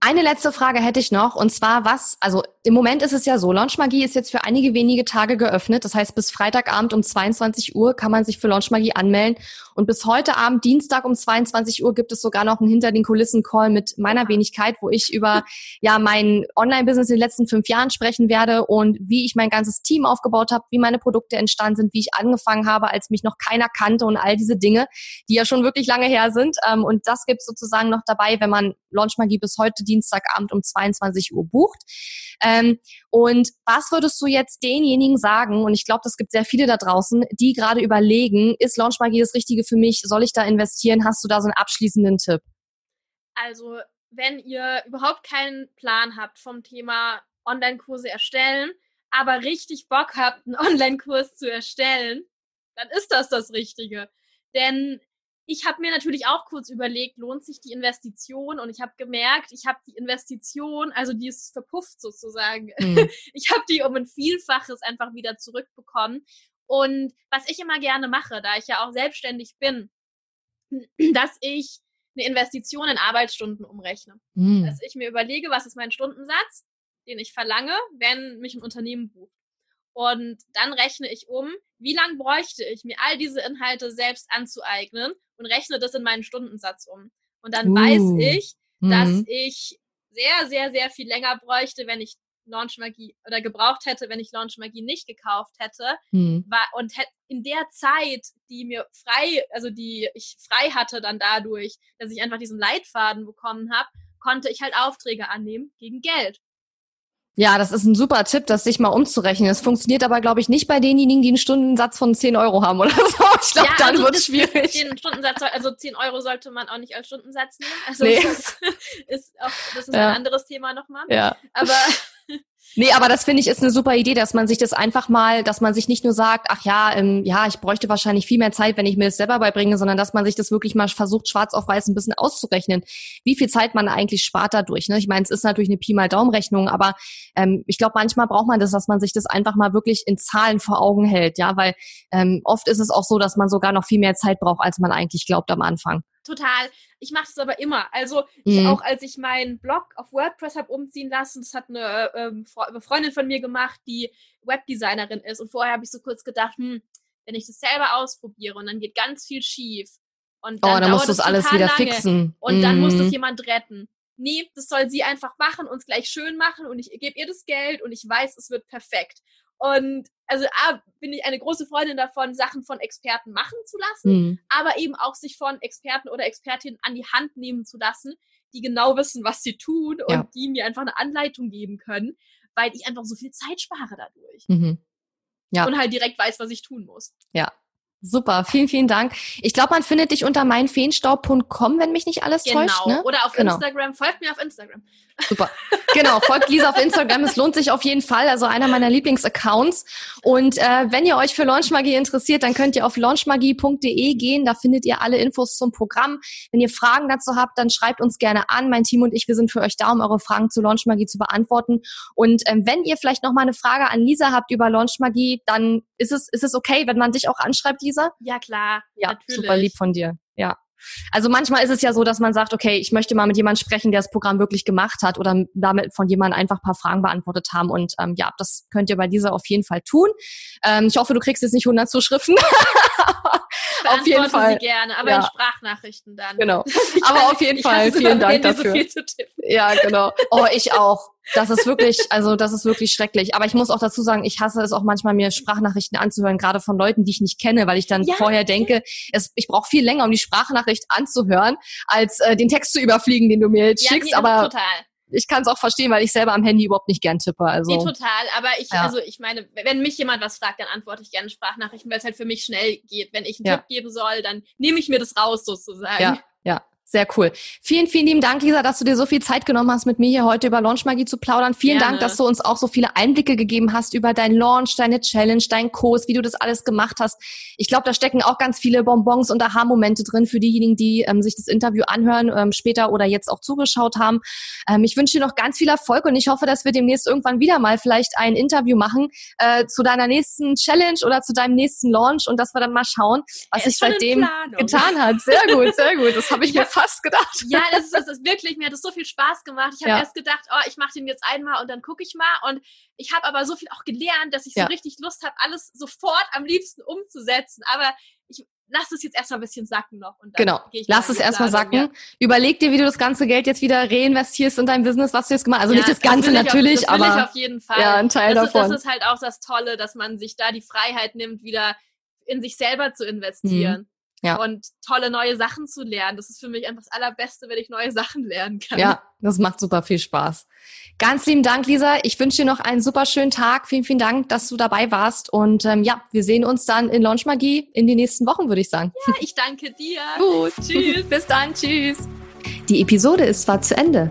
Eine letzte Frage hätte ich noch und zwar was, also im Moment ist es ja so, Launchmagie ist jetzt für einige wenige Tage geöffnet. Das heißt, bis Freitagabend um 22 Uhr kann man sich für Launchmagie anmelden und bis heute Abend, Dienstag um 22 Uhr gibt es sogar noch einen hinter den Kulissen Call mit meiner Wenigkeit, wo ich über *laughs* ja mein Online-Business in den letzten fünf Jahren sprechen werde und wie ich mein ganzes Team aufgebaut habe, wie meine Produkte entstanden sind, wie ich angefangen habe, als mich noch keiner kannte und all diese Dinge, die ja schon wirklich lange her sind. Ähm, und das gibt es sozusagen noch dabei, wenn man Launchmagie bis heute Dienstagabend um 22 Uhr bucht. Ähm, und was würdest du jetzt denjenigen sagen, und ich glaube, das gibt sehr viele da draußen, die gerade überlegen, ist Launchmagie das Richtige für mich? Soll ich da investieren? Hast du da so einen abschließenden Tipp? Also, wenn ihr überhaupt keinen Plan habt vom Thema Online-Kurse erstellen, aber richtig Bock habt, einen *laughs* Online-Kurs zu erstellen, dann ist das das Richtige. Denn ich habe mir natürlich auch kurz überlegt, lohnt sich die Investition? Und ich habe gemerkt, ich habe die Investition, also die ist verpufft sozusagen. Mhm. *laughs* Ich habe die um ein Vielfaches einfach wieder zurückbekommen. Und was ich immer gerne mache, da ich ja auch selbstständig bin, *clears throat* dass ich eine Investition in Arbeitsstunden umrechne. Mhm. Dass ich mir überlege, was ist mein Stundensatz, den ich verlange, wenn mich ein Unternehmen bucht. Und dann rechne ich um, wie lange bräuchte ich, mir all diese Inhalte selbst anzueignen und rechne das in meinen Stundensatz um. Und dann uh. weiß ich, dass mhm. ich sehr, sehr, sehr viel länger bräuchte, wenn ich Launchmagie oder gebraucht hätte, wenn ich Launchmagie nicht gekauft hätte. Mhm. War, und in der Zeit, die mir frei, also die ich frei hatte dann dadurch, dass ich einfach diesen Leitfaden bekommen habe, konnte ich halt Aufträge annehmen gegen Geld. Ja, das ist ein super Tipp, das sich mal umzurechnen. Es funktioniert aber, glaube ich, nicht bei denjenigen, die einen Stundensatz von 10 Euro haben oder *laughs* so. Ich glaube, ja, dann also wird es schwierig. Den Stundensatz, also 10 Euro sollte man auch nicht als Stundensatz nehmen. Also nee. das ist, *laughs* auch, das ist ja. ein anderes Thema nochmal. Ja. Aber *laughs* Nee, aber das finde ich ist eine super Idee, dass man sich das einfach mal, dass man sich nicht nur sagt, ach ja, ähm, ja, ich bräuchte wahrscheinlich viel mehr Zeit, wenn ich mir das selber beibringe, sondern dass man sich das wirklich mal versucht, schwarz auf weiß ein bisschen auszurechnen, wie viel Zeit man eigentlich spart dadurch. Ne? Ich meine, es ist natürlich eine Pi mal Daumenrechnung, aber ähm, ich glaube, manchmal braucht man das, dass man sich das einfach mal wirklich in Zahlen vor Augen hält, ja, weil ähm, oft ist es auch so, dass man sogar noch viel mehr Zeit braucht, als man eigentlich glaubt am Anfang. total. Ich mache das aber immer. Also Mhm. auch als ich meinen Blog auf WordPress habe umziehen lassen, das hat eine ähm, Fre- Freundin von mir gemacht, die Webdesignerin ist. Und vorher habe ich so kurz gedacht, hm, wenn ich das selber ausprobiere und dann geht ganz viel schief. Und Oh, dann, dann musst du es es alles wieder fixen. Und dann muss das Mhm. jemand retten. Nee, das soll sie einfach machen, uns gleich schön machen und ich gebe ihr das Geld und ich weiß, es wird perfekt. Und also A, bin ich eine große Freundin davon, Sachen von Experten machen zu lassen, Mhm. aber eben auch sich von Experten oder Expertinnen an die Hand nehmen zu lassen, die genau wissen, was sie tun und Ja. die mir einfach eine Anleitung geben können, weil ich einfach so viel Zeit spare dadurch. Mhm. Ja. Und halt direkt weiß, was ich tun muss. Ja. Super, vielen, vielen Dank. Ich glaube, man findet dich unter meinfeenstaub.com, wenn mich nicht alles Genau. täuscht. Ne? Oder auf Genau. Instagram. Folgt mir auf Instagram. Super. Genau, folgt Lisa auf Instagram. Es lohnt sich auf jeden Fall. Also einer meiner Lieblingsaccounts. Und äh, wenn ihr euch für Launchmagie interessiert, dann könnt ihr auf launchmagie.de gehen. Da findet ihr alle Infos zum Programm. Wenn ihr Fragen dazu habt, dann schreibt uns gerne an. Mein Team und ich, wir sind für euch da, um eure Fragen zu Launchmagie zu beantworten. Und ähm, wenn ihr vielleicht noch mal eine Frage an Lisa habt über Launchmagie, dann ist es, ist es okay, wenn man dich auch anschreibt, Lisa? Ja, klar. Ja, natürlich. super lieb von dir. Ja. Also manchmal ist es ja so, dass man sagt, okay, ich möchte mal mit jemandem sprechen, der das Programm wirklich gemacht hat oder damit von jemandem einfach ein paar Fragen beantwortet haben. Und ähm, ja, das könnt ihr bei dieser auf jeden Fall tun. Ähm, ich hoffe, du kriegst jetzt nicht 100 Zuschriften. *laughs* auf jeden Fall. sie gerne, aber Ja. in Sprachnachrichten dann. Genau. *laughs* Aber auf jeden Fall, vielen *laughs* Dank dafür. So viel zu tippen. Ja, genau. Oh, ich auch. Das ist wirklich, also das ist wirklich schrecklich. Aber ich muss auch dazu sagen, ich hasse es auch manchmal, mir Sprachnachrichten anzuhören, gerade von Leuten, die ich nicht kenne, weil ich dann Ja, vorher denke, es, ich brauche viel länger, um die Sprachnachricht anzuhören, als äh, den Text zu überfliegen, den du mir jetzt Ja, schickst. Aber total. ich kann es auch verstehen, weil ich selber am Handy überhaupt nicht gern tippe. Also Nee, total. Aber ich, Ja. also ich meine, wenn mich jemand was fragt, dann antworte ich gerne Sprachnachrichten, weil es halt für mich schnell geht. Wenn ich einen Ja. Tipp geben soll, dann nehme ich mir das raus sozusagen. Ja, ja, sehr cool. Vielen, vielen lieben Dank, Lisa, dass du dir so viel Zeit genommen hast, mit mir hier heute über Launchmagie zu plaudern. Vielen Gerne. Dank, dass du uns auch so viele Einblicke gegeben hast über deinen Launch, deine Challenge, deinen Kurs, wie du das alles gemacht hast. Ich glaube, da stecken auch ganz viele Bonbons und Aha-Momente drin für diejenigen, die ähm, sich das Interview anhören, ähm, später oder jetzt auch zugeschaut haben. Ähm, ich wünsche dir noch ganz viel Erfolg und ich hoffe, dass wir demnächst irgendwann wieder mal vielleicht ein Interview machen äh, zu deiner nächsten Challenge oder zu deinem nächsten Launch und dass wir dann mal schauen, was sich seitdem getan hat. Sehr gut, sehr gut. Das habe *laughs* ich mir fast gedacht. Ja, das ist, das ist wirklich, mir hat das so viel Spaß gemacht. Ich habe Ja. erst gedacht, oh, ich mache den jetzt einmal und dann gucke ich mal. Und ich habe aber so viel auch gelernt, dass ich Ja. so richtig Lust habe, alles sofort am liebsten umzusetzen. Aber ich lasse es jetzt erstmal ein bisschen sacken noch. Und dann Genau. gehe ich Lass es erstmal sacken. Überleg dir, wie du das ganze Geld jetzt wieder reinvestierst in dein Business, was du jetzt gemacht hast. Also Ja, nicht das Ganze will ich natürlich, auf, das aber auf jeden Fall. ja, ein Teil das ist, davon. Das ist halt auch das Tolle, dass man sich da die Freiheit nimmt, wieder in sich selber zu investieren. Mhm. Ja. Und tolle neue Sachen zu lernen. Das ist für mich einfach das Allerbeste, wenn ich neue *laughs* Sachen lernen kann. ja, das macht super viel Spaß. Ganz lieben Dank, Lisa. Ich wünsche dir noch einen super schönen Tag. Vielen, vielen Dank, dass du dabei warst. Und ähm, ja, wir sehen uns dann in Launch Magie in den nächsten Wochen, würde ich sagen. Ja, ich danke dir. *laughs* Gut. Tschüss. *laughs* Bis dann. Tschüss. Die Episode ist zwar zu Ende,